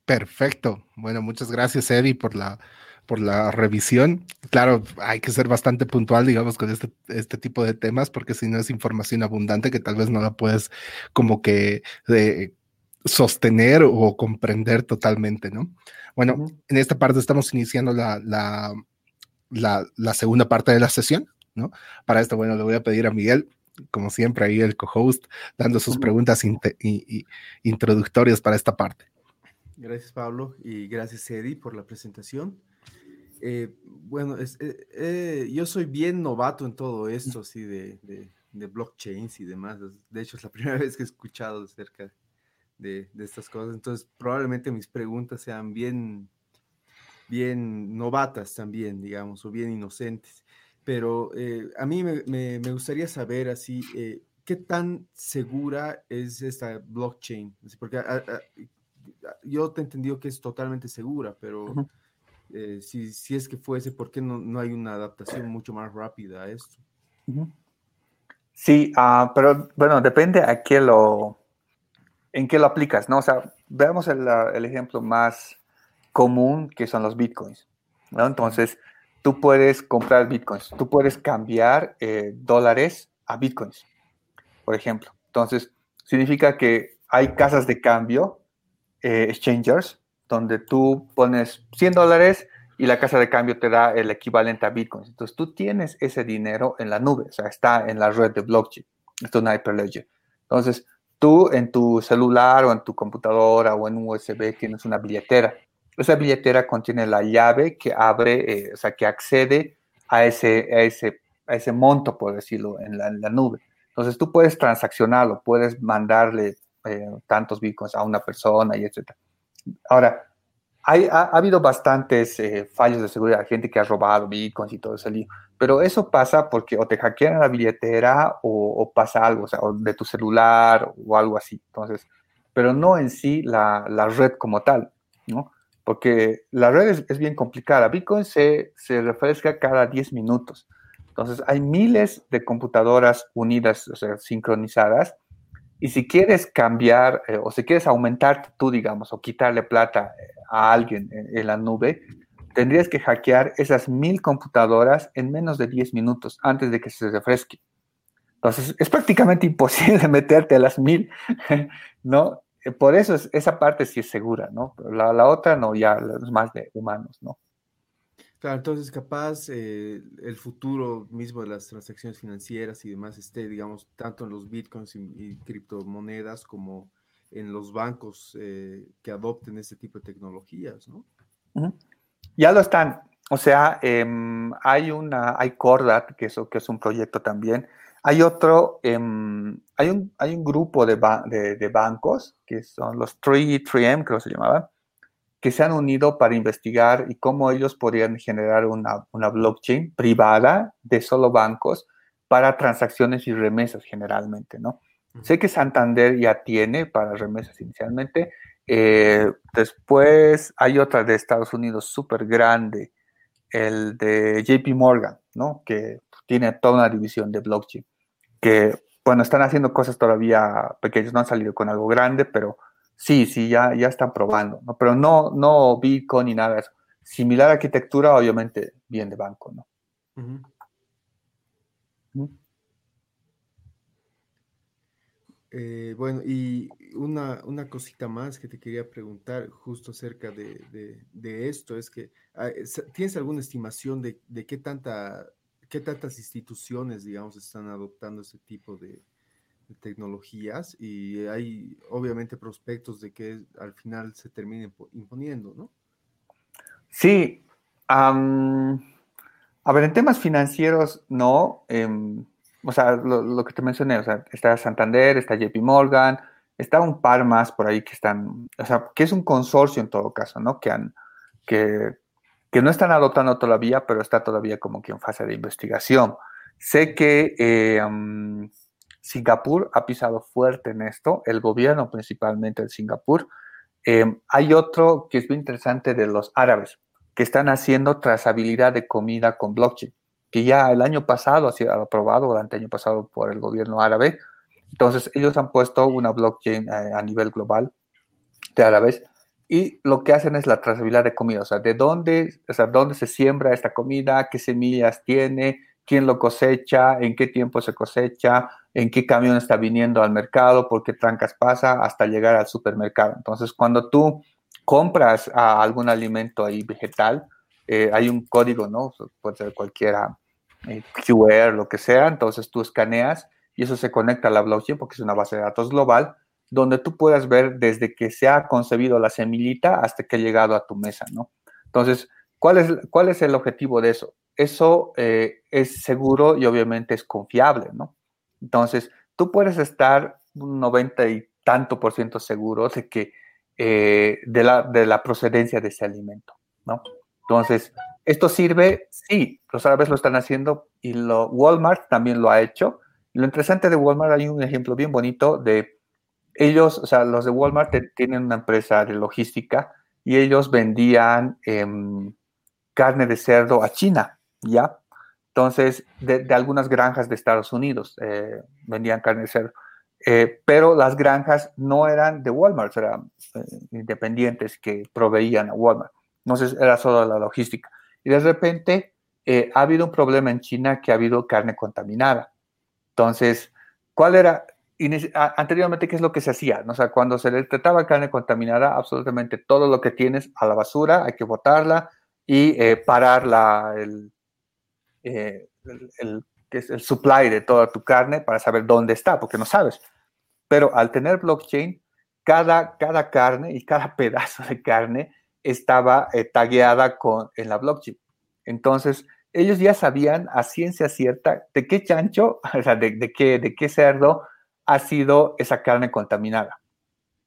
Perfecto. Bueno, muchas gracias, Eddie, por la, por la revisión. Claro, hay que ser bastante puntual, digamos, con este, este tipo de temas, porque si no es información abundante que tal vez no la puedes como que eh, sostener o comprender totalmente, ¿no? Bueno, en esta parte estamos iniciando la, la, la, segunda parte de la sesión, ¿no? Para esto, bueno, le voy a pedir a Miguel, como siempre, ahí el co-host, dando sus preguntas introductorias para esta parte. Gracias, Pablo, y gracias, Eddie, por la presentación. Eh, bueno, es, eh, eh, yo soy bien novato en todo esto, sí, de, de, de blockchains y demás. De hecho, es la [LAUGHS] primera vez que he escuchado acerca de, estas cosas. Entonces, probablemente mis preguntas sean bien, bien novatas también, digamos, o bien inocentes. Pero eh, a mí me, gustaría saber así, eh, ¿qué tan segura es esta blockchain? Porque yo te he entendido que es totalmente segura, pero eh, si, es que fuese, ¿por qué no, no, hay una adaptación mucho más rápida a esto? Sí, uh, pero bueno, depende a qué lo, en qué lo aplicas, ¿no? O sea, veamos el, el ejemplo más común que son los bitcoins, ¿no? Entonces, tú puedes comprar bitcoins, tú puedes cambiar eh, dólares a bitcoins, por ejemplo. Entonces, significa que hay casas de cambio, eh, exchangers, donde tú pones 100 dólares y la casa de cambio te da el equivalente a bitcoins. Entonces, tú tienes ese dinero en la nube, o sea, está en la red de blockchain, esto es una hyperledger. Entonces, tú en tu celular o en tu computadora o en un USB tienes una billetera esa billetera contiene la llave que abre, eh, o sea, que accede a ese, a ese, a ese monto, por decirlo, en la, nube. Entonces tú puedes transaccionarlo, puedes mandarle eh, tantos bitcoins a una persona y etc. Ahora, hay, ha, habido bastantes eh, fallos de seguridad, gente que ha robado bitcoins y todo ese lío, pero eso pasa porque o te hackean la billetera o, pasa algo, o sea, de tu celular o algo así. Entonces, pero no en sí la, la red como tal, ¿no? porque la red es, bien complicada. Bitcoin se, se, refresca cada 10 minutos. Entonces, hay miles de computadoras unidas, o sea, sincronizadas. Y si quieres cambiar eh, o si quieres aumentar tú, digamos, o quitarle plata eh, a alguien en, la nube, tendrías que hackear esas mil computadoras en menos de 10 minutos antes de que se refresque. Entonces, es prácticamente [LAUGHS] imposible meterte a las mil, [LAUGHS] ¿no? Eh, por eso es, esa parte sí es segura, ¿no? Pero la, otra no, ya es más de humanos, ¿no? Claro, entonces capaz eh, el futuro mismo de las transacciones financieras y demás esté, digamos, tanto en los bitcoins y, criptomonedas como en los bancos eh, que adopten este tipo de tecnologías, ¿no? Ya lo están. O sea, em, hay una, hay Cordat, que, eso, que es un proyecto también, hay otro, em, hay, un, hay un grupo de, de, bancos, que son los 3, 3M, creo que se llamaban, que se han unido para investigar y cómo ellos podrían generar una, una blockchain privada de solo bancos para transacciones y remesas generalmente, ¿no? Sé que Santander ya tiene para remesas inicialmente. Eh, después hay otra de Estados Unidos súper grande, el de JP Morgan, ¿no? Que tiene toda una división de blockchain que, bueno, están haciendo cosas todavía pequeñas, no han salido con algo grande, pero sí, sí, ya, ya están probando, ¿no? Pero no, no Bitcoin ni nada de eso. Similar arquitectura, obviamente, bien de banco, ¿no? Eh, bueno, y una, una, cosita más que te quería preguntar justo acerca de, de, esto, es que, ah, ¿tienes alguna estimación de, de qué tanta qué tantas instituciones, digamos, están adoptando ese tipo de, tecnologías y hay obviamente prospectos de que al final se termine imponiendo, ¿no? Sí. a ver, en temas financieros, no. Em, o sea, lo, que te mencioné, o sea, está Santander, está JP Morgan, está un par más por ahí que están, o sea, que es un consorcio en todo caso, ¿no? Que han, que que no están adoptando todavía, pero está todavía como que en fase de investigación. Sé que eh, Singapur ha pisado fuerte en esto, el gobierno principalmente de Singapur. Em, hay otro que es muy interesante de los árabes, que están haciendo trazabilidad de comida con blockchain, que ya el año pasado ha sido aprobado, durante el año pasado por el gobierno árabe. Entonces, ellos han puesto una blockchain eh, a nivel global de árabes y lo que hacen es la trazabilidad de comida, o sea, de dónde, o sea, dónde se siembra esta comida, qué semillas tiene, quién lo cosecha, en qué tiempo se cosecha, en qué camión está viniendo al mercado, por qué trancas pasa hasta llegar al supermercado. Entonces, cuando tú compras algún alimento ahí vegetal, eh, hay un código, ¿no? Puede ser cualquiera, eh, QR, lo que sea, entonces tú escaneas y eso se conecta a la blockchain porque es una base de datos global donde tú puedas ver desde que se ha concebido la semillita hasta que ha llegado a tu mesa, ¿no? Entonces, ¿cuál es, cuál es el objetivo de eso? Eso eh, es seguro y obviamente es confiable, ¿no? Entonces, tú puedes estar un 90 y tanto por ciento seguro de que eh, de, la, de la procedencia de ese alimento, ¿no? Entonces, ¿esto sirve? Sí, los árabes lo están haciendo y lo, Walmart también lo ha hecho. Lo interesante de Walmart, hay un ejemplo bien bonito de ellos, o sea, los de Walmart tienen una empresa de logística y ellos vendían em, carne de cerdo a China, ¿ya? Entonces, de, algunas granjas de Estados Unidos eh, vendían carne de cerdo. Eh, pero las granjas no eran de Walmart, eran eh, independientes que proveían a Walmart. Entonces, era solo la logística. Y de repente ha habido un problema en China que ha habido carne contaminada. Entonces, ¿cuál era? Anteriormente, ¿qué es lo que se hacía? O sea, cuando se le trataba carne contaminada, absolutamente todo lo que tienes a la basura, hay que botarla y parar la, el, eh, el, el, supply de toda tu carne para saber dónde está, porque no sabes. Pero al tener blockchain, cada, cada carne y cada [LAUGHS] pedazo de carne estaba eh, tagueada con, en la blockchain. Entonces, ellos ya sabían a ciencia cierta de qué chancho, [LAUGHS] o sea, de, qué, de qué cerdo ha sido esa carne contaminada,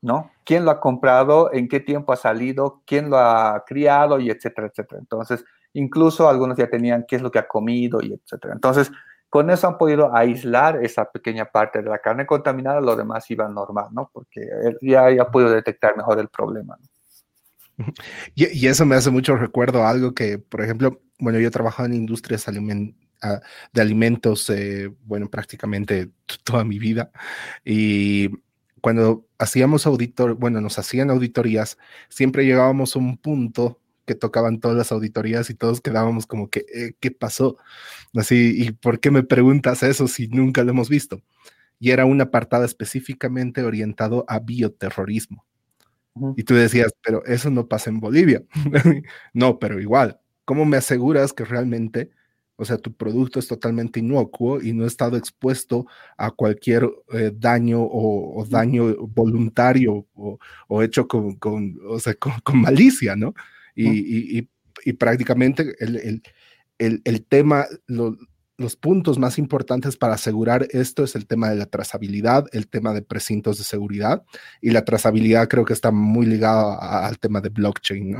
¿no? ¿Quién lo ha comprado? ¿En qué tiempo ha salido? ¿Quién lo ha criado? Y etcétera, etcétera. Entonces, Incluso algunos ya tenían qué es lo que ha comido y etcétera. Entonces, con eso han podido aislar esa pequeña parte de la carne contaminada, lo demás iba normal, ¿no? Porque ya, ya podido detectar mejor el problema. [LAUGHS] Y, eso me hace mucho recuerdo algo que, por ejemplo, bueno, yo he trabajado en industrias ah, de alimentos, eh, bueno, prácticamente toda mi vida. Y cuando hacíamos auditor, bueno, nos hacían auditorías, siempre llegábamos a un punto que tocaban todas las auditorías y todos quedábamos como que, eh, ¿qué pasó? Así, ¿y por qué me preguntas eso si nunca lo hemos visto? Y era un apartado específicamente orientado a bioterrorismo. Y tú decías, pero eso no pasa en Bolivia. [LAUGHS] no, pero igual, ¿cómo me aseguras que realmente, o sea, tu producto es totalmente inocuo y no ha estado expuesto a cualquier eh, daño o, daño voluntario o, hecho con, con, con malicia, ¿no? y, prácticamente el, tema, los puntos más importantes para asegurar esto es el tema de la trazabilidad, el tema de precintos de seguridad y la trazabilidad creo que está muy ligada al tema de blockchain,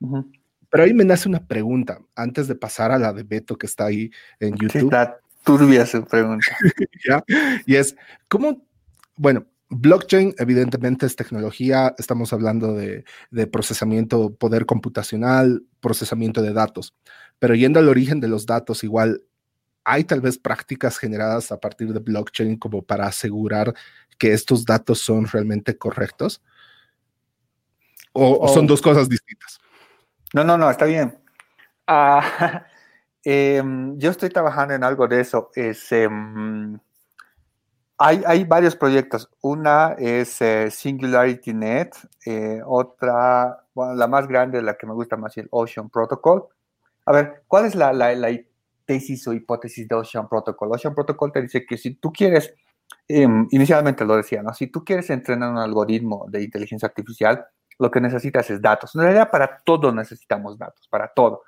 ¿no? Pero ahí me nace una pregunta antes de pasar a la de Beto que está ahí en YouTube. está turbia su pregunta. [LAUGHS] Y es, ¿cómo, bueno, Blockchain, evidentemente, es tecnología, estamos hablando de, procesamiento, poder computacional, procesamiento de datos, pero yendo al origen de los datos, igual hay tal vez prácticas generadas a partir de blockchain como para asegurar que estos datos son realmente correctos? ¿O, son dos cosas distintas? No, no, no, está bien. Ah, [LAUGHS] em, yo estoy trabajando en algo de eso. Es, em, hay, varios proyectos. Una es eh, SingularityNet, eh, otra, bueno, la más grande, la que me gusta más, el Ocean Protocol. A ver, ¿cuál es la, tesis o hipótesis de Ocean Protocol? Ocean Protocol te dice que si tú quieres, em, inicialmente lo decía, ¿no? Si tú quieres entrenar un algoritmo de inteligencia artificial, lo que necesitas es datos. En realidad, para todo necesitamos datos, para todo.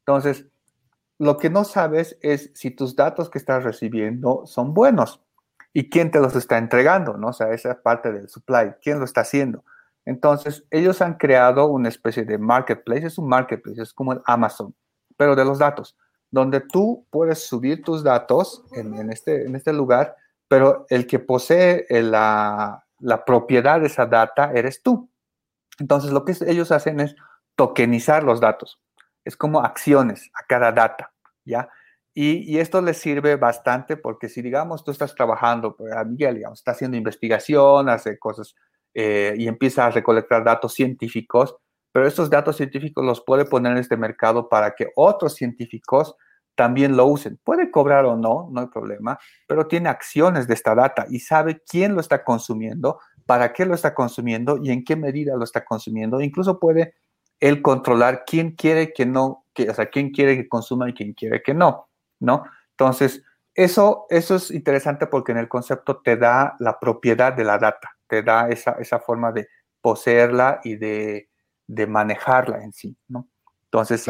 Entonces, lo que no sabes es si tus datos que estás recibiendo son buenos y quién te los está entregando, ¿no? O sea, esa parte del supply, quién lo está haciendo. Entonces, ellos han creado una especie de marketplace, es un marketplace, es como el Amazon, pero de los datos, donde tú puedes subir tus datos en, este, en este lugar, pero el que posee la, la propiedad de esa data eres tú. Entonces, lo que ellos hacen es tokenizar los datos. Es como acciones a cada data, ¿ya? Y, esto les sirve bastante porque si, digamos, tú estás trabajando, pues, Miguel, digamos, está haciendo investigación, hace cosas eh, y empieza a recolectar datos científicos, pero estos datos científicos los puede poner en este mercado para que otros científicos también lo usen. Puede cobrar o no, no hay problema, pero tiene acciones de esta data y sabe quién lo está consumiendo, para qué lo está consumiendo y en qué medida lo está consumiendo. Incluso puede él controlar quién quiere que no, que, o sea, quién quiere que consuma y quién quiere que no. ¿no? Entonces, eso, eso es interesante porque en el concepto te da la propiedad de la data, te da esa, esa forma de poseerla y de, manejarla en sí, ¿no? Entonces...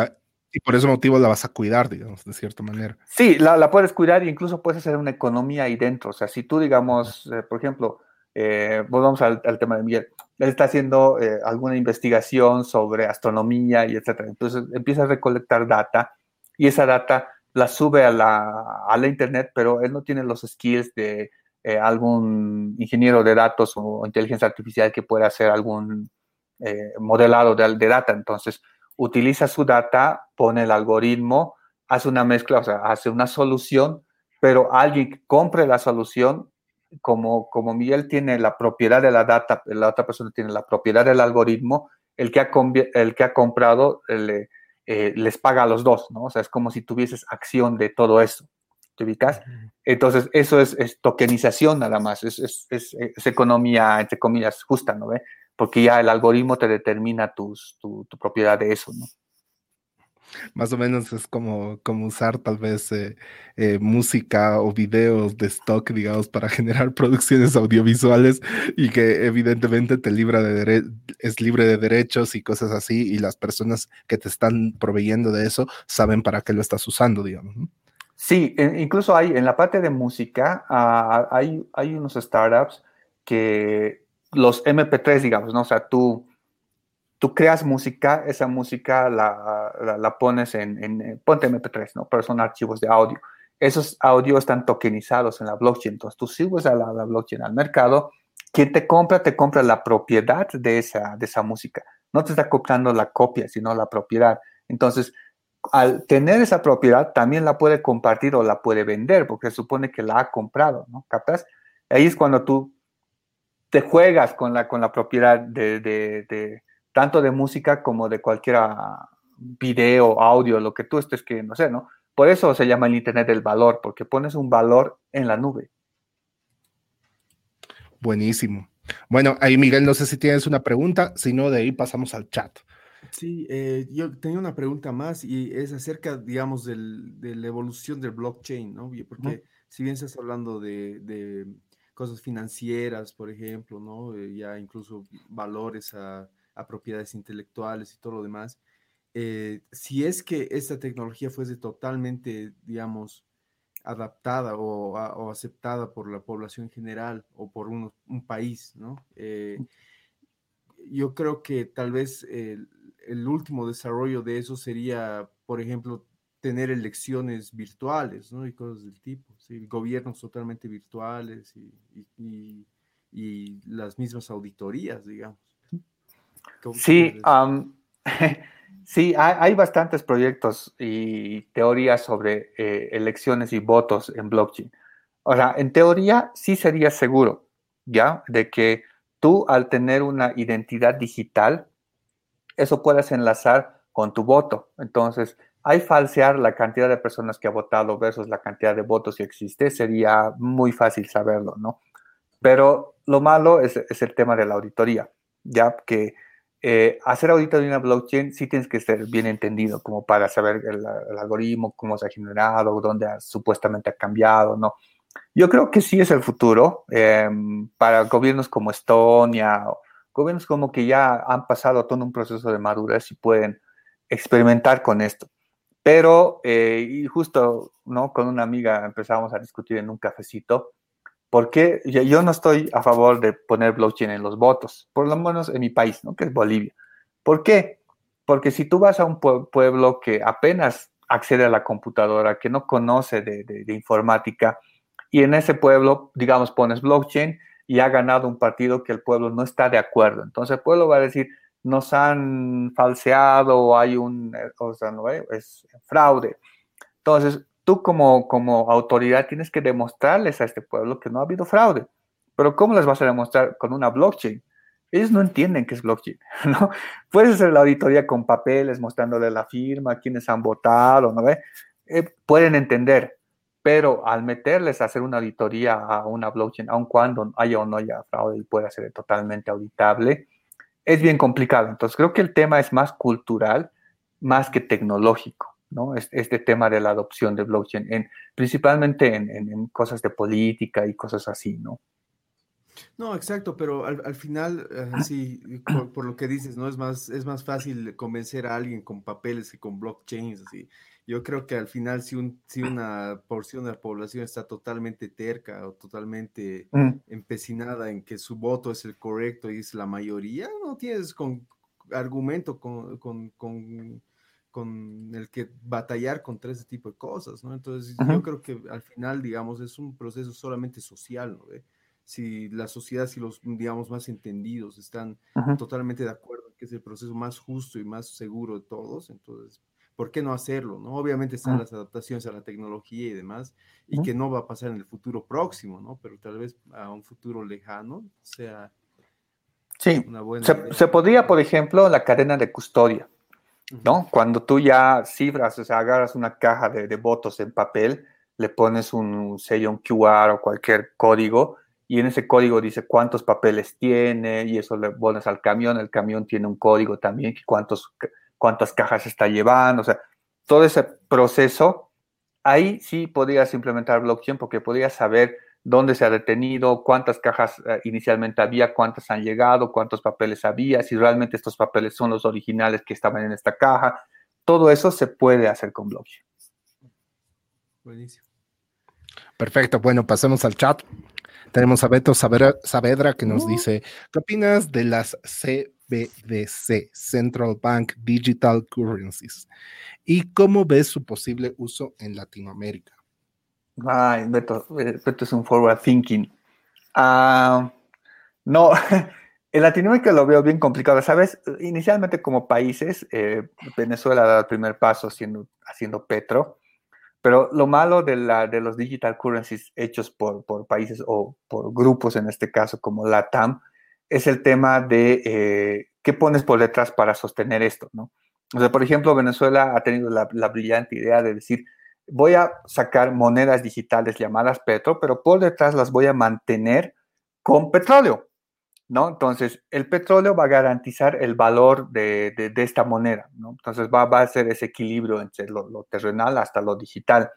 y por ese motivo la vas a cuidar, digamos, de cierta manera. Sí, la, puedes cuidar e incluso puedes hacer una economía ahí dentro. O sea, si tú, digamos, eh, por ejemplo, eh, volvamos al, tema de Miguel, él está haciendo eh, alguna investigación sobre astronomía y etcétera. Entonces empieza a recolectar data y esa data la sube a la, a la internet, pero él no tiene los skills de eh, algún ingeniero de datos o inteligencia artificial que pueda hacer algún eh, modelado de, de, data. Entonces, utiliza su data, pone el algoritmo hace una mezcla, o sea, hace una solución, pero alguien que compre la solución, como, como Miguel tiene la propiedad de la data, la otra persona tiene la propiedad del algoritmo, el que ha, el que ha comprado le, eh, les paga a los dos, ¿no? O sea, es como si tuvieses acción de todo eso. ¿Te ubicas? Entonces, eso es, tokenización nada más, es, es, es, economía, entre comillas, justa, ¿no? ve? Porque ya el algoritmo te determina tus, tu, tu propiedad de eso, ¿no? Más o menos es como, como usar tal vez eh, eh, música o videos de stock, digamos, para [LAUGHS] generar producciones audiovisuales y que evidentemente te libra de es libre de derechos y cosas así y las personas que te están proveyendo de eso saben para qué lo estás usando, digamos. Sí, incluso hay en la parte de música, ah, hay, hay unos startups que los MP3, digamos, ¿no? O sea, tú tú creas música, esa música la, la, pones en, en, ponte MP3, ¿no? Pero son archivos de audio. Esos audios están tokenizados en la blockchain. Entonces tú subes a la, blockchain al mercado. Quien te compra, te compra la propiedad de esa, de esa música. No te está comprando la copia, sino la propiedad. Entonces, al tener esa propiedad, también la puede compartir o la puede vender, porque se supone que la ha comprado, ¿no? ¿Captas? Ahí es cuando tú te juegas con la, con la propiedad de, de tanto de música como de cualquier video, audio, lo que tú estés queriendo hacer, ¿no? Por eso se llama el Internet del valor, porque pones un valor en la nube. Buenísimo. Bueno, ahí Miguel, no sé si tienes una pregunta, si no, de ahí pasamos al chat. Sí, eh, yo tenía una pregunta más y es acerca, digamos, de la evolución del blockchain, ¿no? Porque si bien estás hablando de, cosas financieras, por ejemplo, ¿no? Eh, ya incluso valores a a propiedades intelectuales y todo lo demás. Eh, si es que esta tecnología fuese totalmente, digamos, adaptada o, aceptada por la población general o por un, país, ¿no? Eh, yo creo que tal vez el, último desarrollo de eso sería, por ejemplo, tener elecciones virtuales, ¿no? Y cosas del tipo, ¿sí? Gobiernos totalmente virtuales y las mismas auditorías, digamos. Sí, [LAUGHS] sí hay, bastantes proyectos y teorías sobre eh, elecciones y votos en blockchain. O sea, en teoría sí sería seguro, ¿ya? De que tú al tener una identidad digital, eso puedes enlazar con tu voto. Entonces, hay falsear la cantidad de personas que ha votado versus la cantidad de votos que existe, sería muy fácil saberlo, ¿no? Pero lo malo es, es el tema de la auditoría, ya que eh, hacer auditoría de una blockchain sí tienes que ser bien entendido, como para saber el, algoritmo, cómo se ha generado, dónde supuestamente ha cambiado, ¿no? Yo creo que sí es el futuro em, para gobiernos como Estonia, gobiernos como que ya han pasado todo un proceso de madurez y pueden experimentar con esto. Pero, eh, y justo, ¿no? Con una amiga empezamos a discutir en un cafecito porque yo no estoy a favor de poner blockchain en los votos, por lo menos en mi país, ¿no? que es Bolivia. ¿Por qué? Porque si tú vas a un pueblo que apenas accede a la computadora, que no conoce de, informática, y en ese pueblo, digamos, pones blockchain y ha ganado un partido que el pueblo no está de acuerdo. Entonces el pueblo va a decir, nos han falseado o hay un, o sea, ¿no? es fraude. Entonces, tú como, como autoridad tienes que demostrarles a este pueblo que no ha habido fraude. Pero ¿cómo les vas a demostrar con una blockchain? Ellos no entienden qué es blockchain, [LAUGHS] ¿no? Puedes hacer la auditoría con papeles, mostrándole la firma, quiénes han votado, ¿no? Eh, pueden entender, pero al meterles a hacer una auditoría a una blockchain, aun cuando haya o no haya fraude y pueda ser totalmente auditable, es bien complicado. Entonces creo que el tema es más cultural, más que tecnológico. ¿no? Este, tema de la adopción de blockchain, en, principalmente en, cosas de política y cosas así, ¿no? No, exacto, pero al, final, así, por, lo que dices, ¿no? Es más, es más fácil convencer a alguien con papeles que con blockchains, así. Yo creo que al final, si, un, si una porción de la población está totalmente terca o totalmente mm. empecinada en que su voto es el correcto y es la mayoría, no tienes con argumento con, con con el que batallar contra ese tipo de cosas, ¿no? Entonces, yo creo que al final, digamos, es un proceso solamente social, ¿no? Si la sociedad, si los, digamos, más entendidos están totalmente de acuerdo que es el proceso más justo y más seguro de todos, entonces ¿por qué no hacerlo? ¿no? Obviamente están las adaptaciones a la tecnología y demás, y que no va a pasar en el futuro próximo, ¿no? Pero tal vez a un futuro lejano sea sí. una buena se, se, podría, por ejemplo, la cadena de custodia, ¿no? Cuando tú ya cifras, o sea, agarras una caja de, de votos en papel, le pones un sello, un QR o cualquier código, y en ese código dice cuántos papeles tiene, y eso le pones al camión, el camión tiene un código también, cuántos cuántas cajas está llevando, o sea, todo ese proceso, ahí sí podrías implementar blockchain porque podrías saber dónde se ha detenido, cuántas cajas eh, inicialmente había, cuántas han llegado, cuántos papeles había, si realmente estos papeles son los originales que estaban en esta caja. Todo eso se puede hacer con blockchain. Buenísimo. Perfecto, bueno, pasemos al chat. Tenemos a Beto Saavedra que nos uh. dice, ¿qué opinas de las C BDC, Central Bank Digital Currencies. ¿Y cómo ves su posible uso en Latinoamérica? Ay, Beto, eh, Beto es un forward thinking. Ah, no, [LAUGHS] en Latinoamérica lo veo bien complicado, ¿sabes? Inicialmente como países, eh, Venezuela dado el primer paso haciendo petro, pero lo malo de, la, de los digital currencies hechos por, por países o por grupos, en este caso como LATAM, es el tema de eh, qué pones por detrás para sostener esto, ¿no? Por ejemplo, Venezuela ha tenido la, brillante idea de decir, voy a sacar monedas digitales llamadas petro, pero por detrás las voy a mantener con petróleo, ¿no? Entonces, el petróleo va a garantizar el valor de, esta moneda, ¿no? Entonces, va, a ser ese equilibrio entre lo, lo, terrenal hasta lo digital.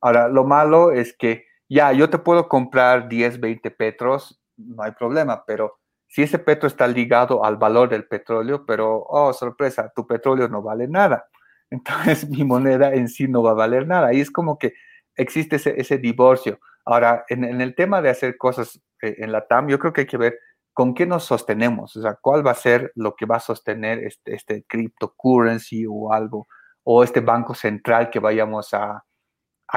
Ahora, lo malo es que ya, yo te puedo comprar 10, 20 petros, no hay problema, pero si ese petro está ligado al valor del petróleo, pero, oh, sorpresa, tu petróleo no vale nada. [LAUGHS] Entonces mi moneda en sí no va a valer nada. Y es como que existe ese, divorcio. Ahora, en, el tema de hacer cosas eh, en la TAM, yo creo que hay que ver con qué nos sostenemos, o sea, cuál va a ser lo que va a sostener este, este cryptocurrency o algo, o este banco central que vayamos a,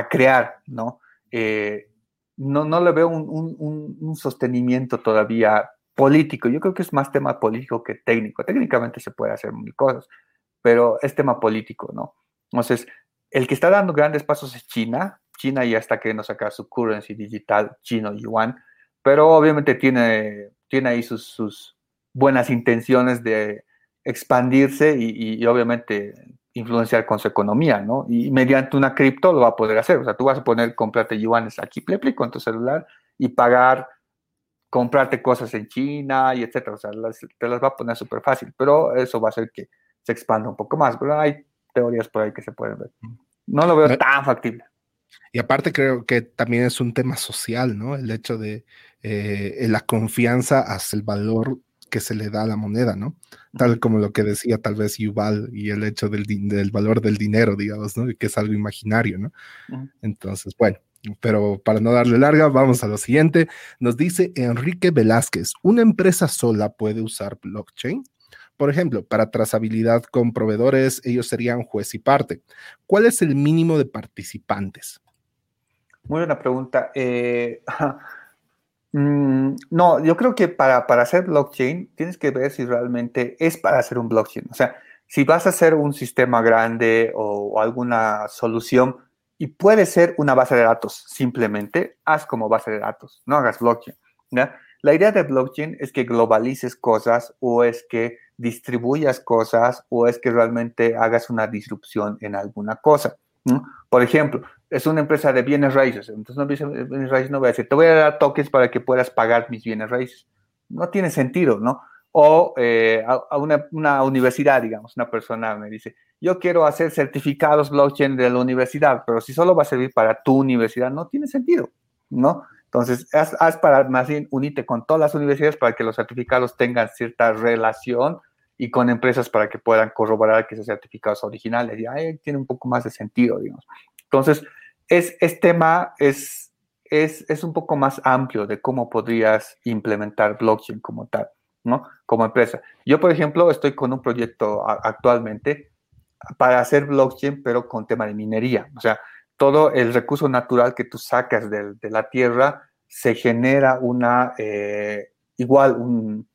crear, ¿no? Eh, no, no le veo un, sostenimiento todavía político. Yo creo que es más tema político que técnico. Técnicamente se puede hacer mil cosas, pero es tema político, ¿no? Entonces, el que está dando grandes pasos es China. China ya está queriendo sacar su currency digital chino yuan, pero obviamente tiene, tiene ahí sus, sus buenas intenciones de expandirse y, obviamente influenciar con su economía, ¿no? Y mediante una cripto lo va a poder hacer. O sea, tú vas a poner, comprarte yuanes aquí, pleple, con tu celular y pagar comprarte cosas en China y etcétera. O sea, te las va a poner súper fácil, pero eso va a hacer que se expanda un poco más. Pero hay teorías por ahí que se pueden ver. No lo veo tan factible. Y aparte creo que también es un tema social, ¿no? El hecho de eh, la confianza hacia el valor que se le da a la moneda, ¿no? Tal como lo que decía tal vez Yuval y el hecho del, del valor del dinero, digamos, ¿no? Que es algo imaginario, ¿no? Entonces, bueno, pero para no darle larga, vamos a lo siguiente. Nos dice Enrique Velázquez, ¿una empresa sola puede usar blockchain? Por ejemplo, para trazabilidad con proveedores, ellos serían juez y parte. ¿Cuál es el mínimo de participantes? Muy buena pregunta. Eh, [LAUGHS] mm, no, yo creo que para, para hacer blockchain tienes que ver si realmente es para hacer un blockchain. O sea, si vas a hacer un sistema grande o alguna solución, y puede ser una base de datos, simplemente haz como base de datos, no hagas blockchain. La idea de blockchain es que globalices cosas o es que distribuyas cosas o es que realmente hagas una disrupción en alguna cosa. Por ejemplo, es una empresa de bienes raíces, entonces no, bienes raíces no voy a decir, te voy a dar tokens para que puedas pagar mis bienes raíces. No tiene sentido, ¿no? O eh, a, una, universidad, digamos, una persona me dice, yo quiero hacer certificados blockchain de la universidad, pero si solo va a servir para tu universidad, no tiene sentido, ¿no? Entonces, haz, para más bien unirte con todas las universidades para que los certificados tengan cierta relación y con empresas para que puedan corroborar que esos certificados originales. Y ahí tiene un poco más de sentido, digamos. Entonces, es, este tema es, es, es un poco más amplio de cómo podrías implementar blockchain como tal, ¿no? Como empresa. Yo, por ejemplo, estoy con un proyecto actualmente para hacer blockchain, pero con tema de minería. O sea, todo el recurso natural que tú sacas de, la tierra se genera una, eh, igual un,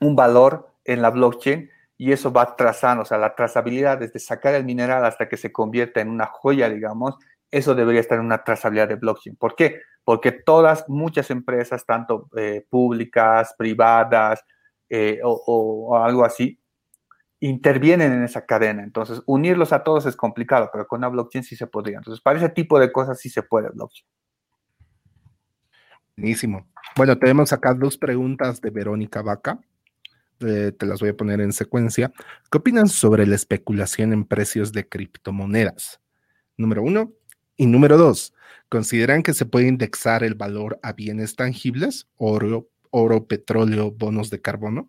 valor en la blockchain y eso va trazando, o sea, la trazabilidad desde sacar el mineral hasta que se convierta en una joya, digamos, eso debería estar en una trazabilidad de blockchain. ¿Por qué? Porque todas, muchas empresas, tanto eh, públicas, privadas eh, o, algo así, intervienen en esa cadena. Entonces, unirlos a todos es complicado, pero con una blockchain sí se podría. Entonces, para ese tipo de cosas sí se puede blockchain. Buenísimo. Bueno, tenemos acá dos preguntas de Verónica Vaca. Eh, te las voy a poner en secuencia. ¿Qué opinan sobre la especulación en precios de criptomonedas? Número uno. Y número dos, ¿consideran que se puede indexar el valor a bienes tangibles, oro, oro petróleo, bonos de carbono?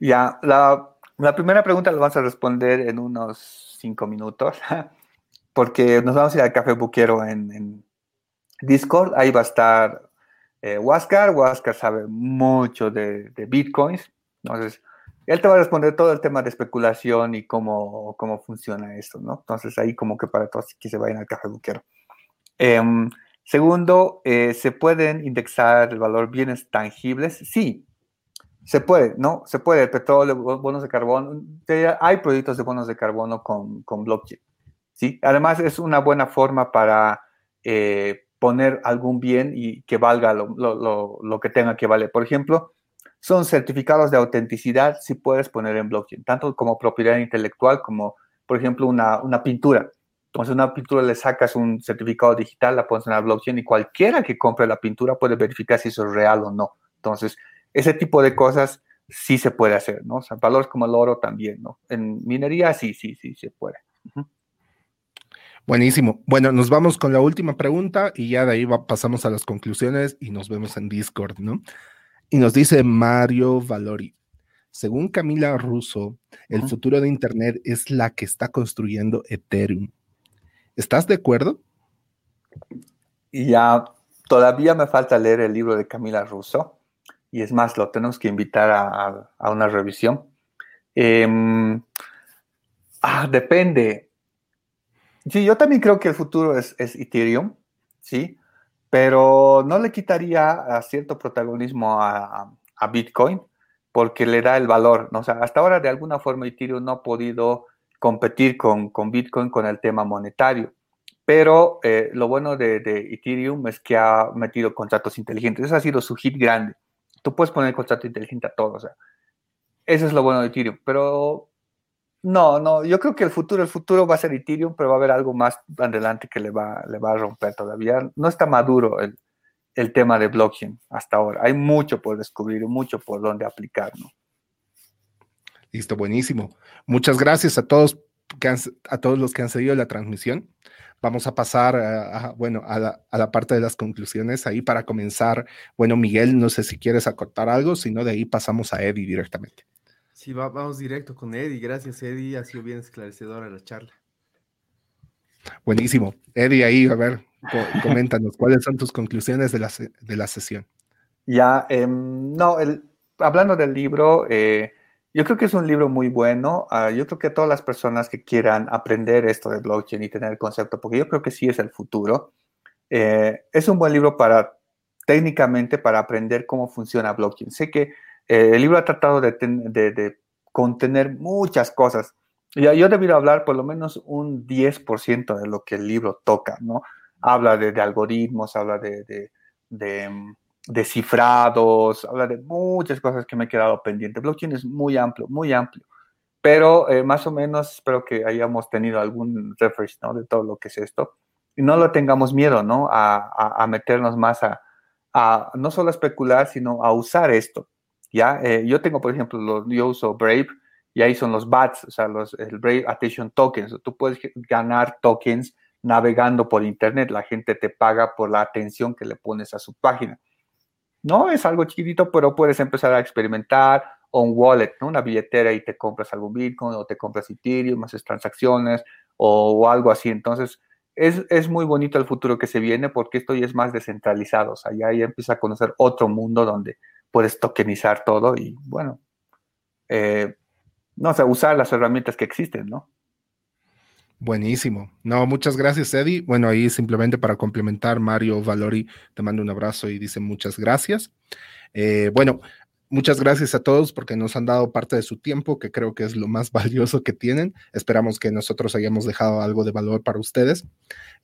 Ya, la, primera pregunta la vamos a responder en unos cinco minutos, [LAUGHS] porque nos vamos a ir al café buquero en, Discord. Ahí va a estar eh, Huáscar. sabe mucho de, de bitcoins. Entonces, él te va a responder todo el tema de especulación y cómo, cómo funciona esto, ¿no? Entonces ahí como que para todos que se vayan al café buquero. Em, segundo, eh, ¿se pueden indexar el valor bienes tangibles? Sí, se puede, ¿no? Se puede, petróleo, bonos de carbono. Hay proyectos de bonos de carbono con, con blockchain, ¿sí? Además es una buena forma para eh, poner algún bien y que valga lo, lo, lo que tenga que valer. Por ejemplo, son certificados de autenticidad si puedes poner en blockchain, tanto como propiedad intelectual como, por ejemplo, una, una pintura. Entonces, una pintura le sacas un certificado digital, la pones en la blockchain y cualquiera que compre la pintura puede verificar si eso es real o no. Entonces, ese tipo de cosas sí se puede hacer, ¿no? O sea, valores como el oro también, ¿no? En minería sí, sí, sí se puede. Buenísimo. Bueno, nos vamos con la última pregunta y ya de ahí pasamos a las conclusiones y nos vemos en Discord, ¿no? Y nos dice Mario Valori. Según Camila Russo, el futuro de Internet es la que está construyendo Ethereum. ¿Estás de acuerdo? Ya, todavía me falta leer el libro de Camila Russo. Y es más, lo tenemos que invitar a, una revisión. Em, ah, depende. Sí, yo también creo que el futuro es, es Ethereum, ¿sí? Pero no le quitaría a cierto protagonismo a, Bitcoin porque le da el valor. O sea, hasta ahora de alguna forma Ethereum no ha podido competir con, Bitcoin con el tema monetario. Pero eh, lo bueno de, Ethereum es que ha metido contratos inteligentes. Ese ha sido su hit grande. Tú puedes poner contrato inteligente a todo. O sea, eso es lo bueno de Ethereum. Pero no, no, yo creo que el futuro, el futuro va a ser Ethereum, pero va a haber algo más adelante que le va, le va a romper todavía. No está maduro el, el tema de blockchain hasta ahora. Hay mucho por descubrir, mucho por donde aplicar, ¿no? Listo, buenísimo. Muchas gracias a todos, a todos los que han seguido la transmisión. Vamos a pasar a, bueno, a la, a la, parte de las conclusiones ahí para comenzar. Bueno, Miguel, no sé si quieres acortar algo, si no, de ahí pasamos a Eddie directamente. Sí, vamos directo con Eddie. Gracias, Eddie. Ha sido bien esclarecedora la charla. Buenísimo. Eddie, ahí, a ver, coméntanos, ¿cuáles son tus conclusiones de la, de la sesión? Ya, em, no, el, hablando del libro, eh, yo creo que es un libro muy bueno. Ah, yo creo que todas las personas que quieran aprender esto de blockchain y tener el concepto, porque yo creo que sí es el futuro, eh, es un buen libro para técnicamente para aprender cómo funciona blockchain. Sé que eh, el libro ha tratado de, contener muchas cosas. Yo he debido hablar por lo menos un 10% de lo que el libro toca, ¿no? Habla de, algoritmos, habla de, de, cifrados, habla de muchas cosas que me he quedado pendiente. Blockchain es muy amplio, muy amplio. Pero eh, más o menos espero que hayamos tenido algún reference, ¿no? De todo lo que es esto. Y no lo tengamos miedo, ¿no? A, a, meternos más a, a, no solo a especular, sino a usar esto. Eh, yo tengo, por ejemplo, los, yo uso Brave y ahí son los BATs, o sea, los, el Brave Attention Tokens. Tú puedes ganar tokens navegando por Internet. La gente te paga por la atención que le pones a su página. No es algo chiquitito, pero puedes empezar a experimentar un wallet, ¿no? una billetera y te compras algún Bitcoin o te compras Ethereum, haces transacciones o, algo así. Entonces, es, es, muy bonito el futuro que se viene porque esto ya es más descentralizado. O sea, ya, ya empieza a conocer otro mundo donde puedes tokenizar todo y bueno, eh, no sé, usar las herramientas que existen, ¿no? Buenísimo. No, muchas gracias, Eddie. Bueno, ahí simplemente para complementar, Mario Valori te mando un abrazo y dice muchas gracias. Eh, bueno, Muchas gracias a todos porque nos han dado parte de su tiempo, que creo que es lo más [LAUGHS] valioso que tienen. Esperamos que nosotros hayamos dejado algo de valor para ustedes.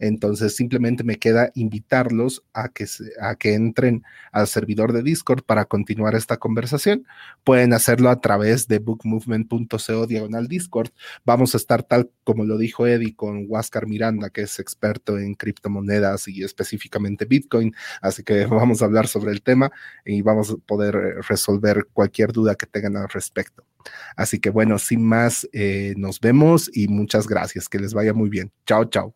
Entonces, simplemente me queda invitarlos a que, a que entren al servidor de Discord para continuar esta conversación. Pueden hacerlo a través de bookmovement.co diagonal Discord. Vamos a estar tal como lo dijo Eddie con Huáscar Miranda, que es experto en criptomonedas y específicamente Bitcoin. Así que [LAUGHS] vamos a hablar sobre el tema y vamos a poder eh, resolver cualquier duda que tengan al respecto. Así que bueno, sin más, eh, nos vemos y muchas gracias. Que les vaya muy bien. Chao, chao.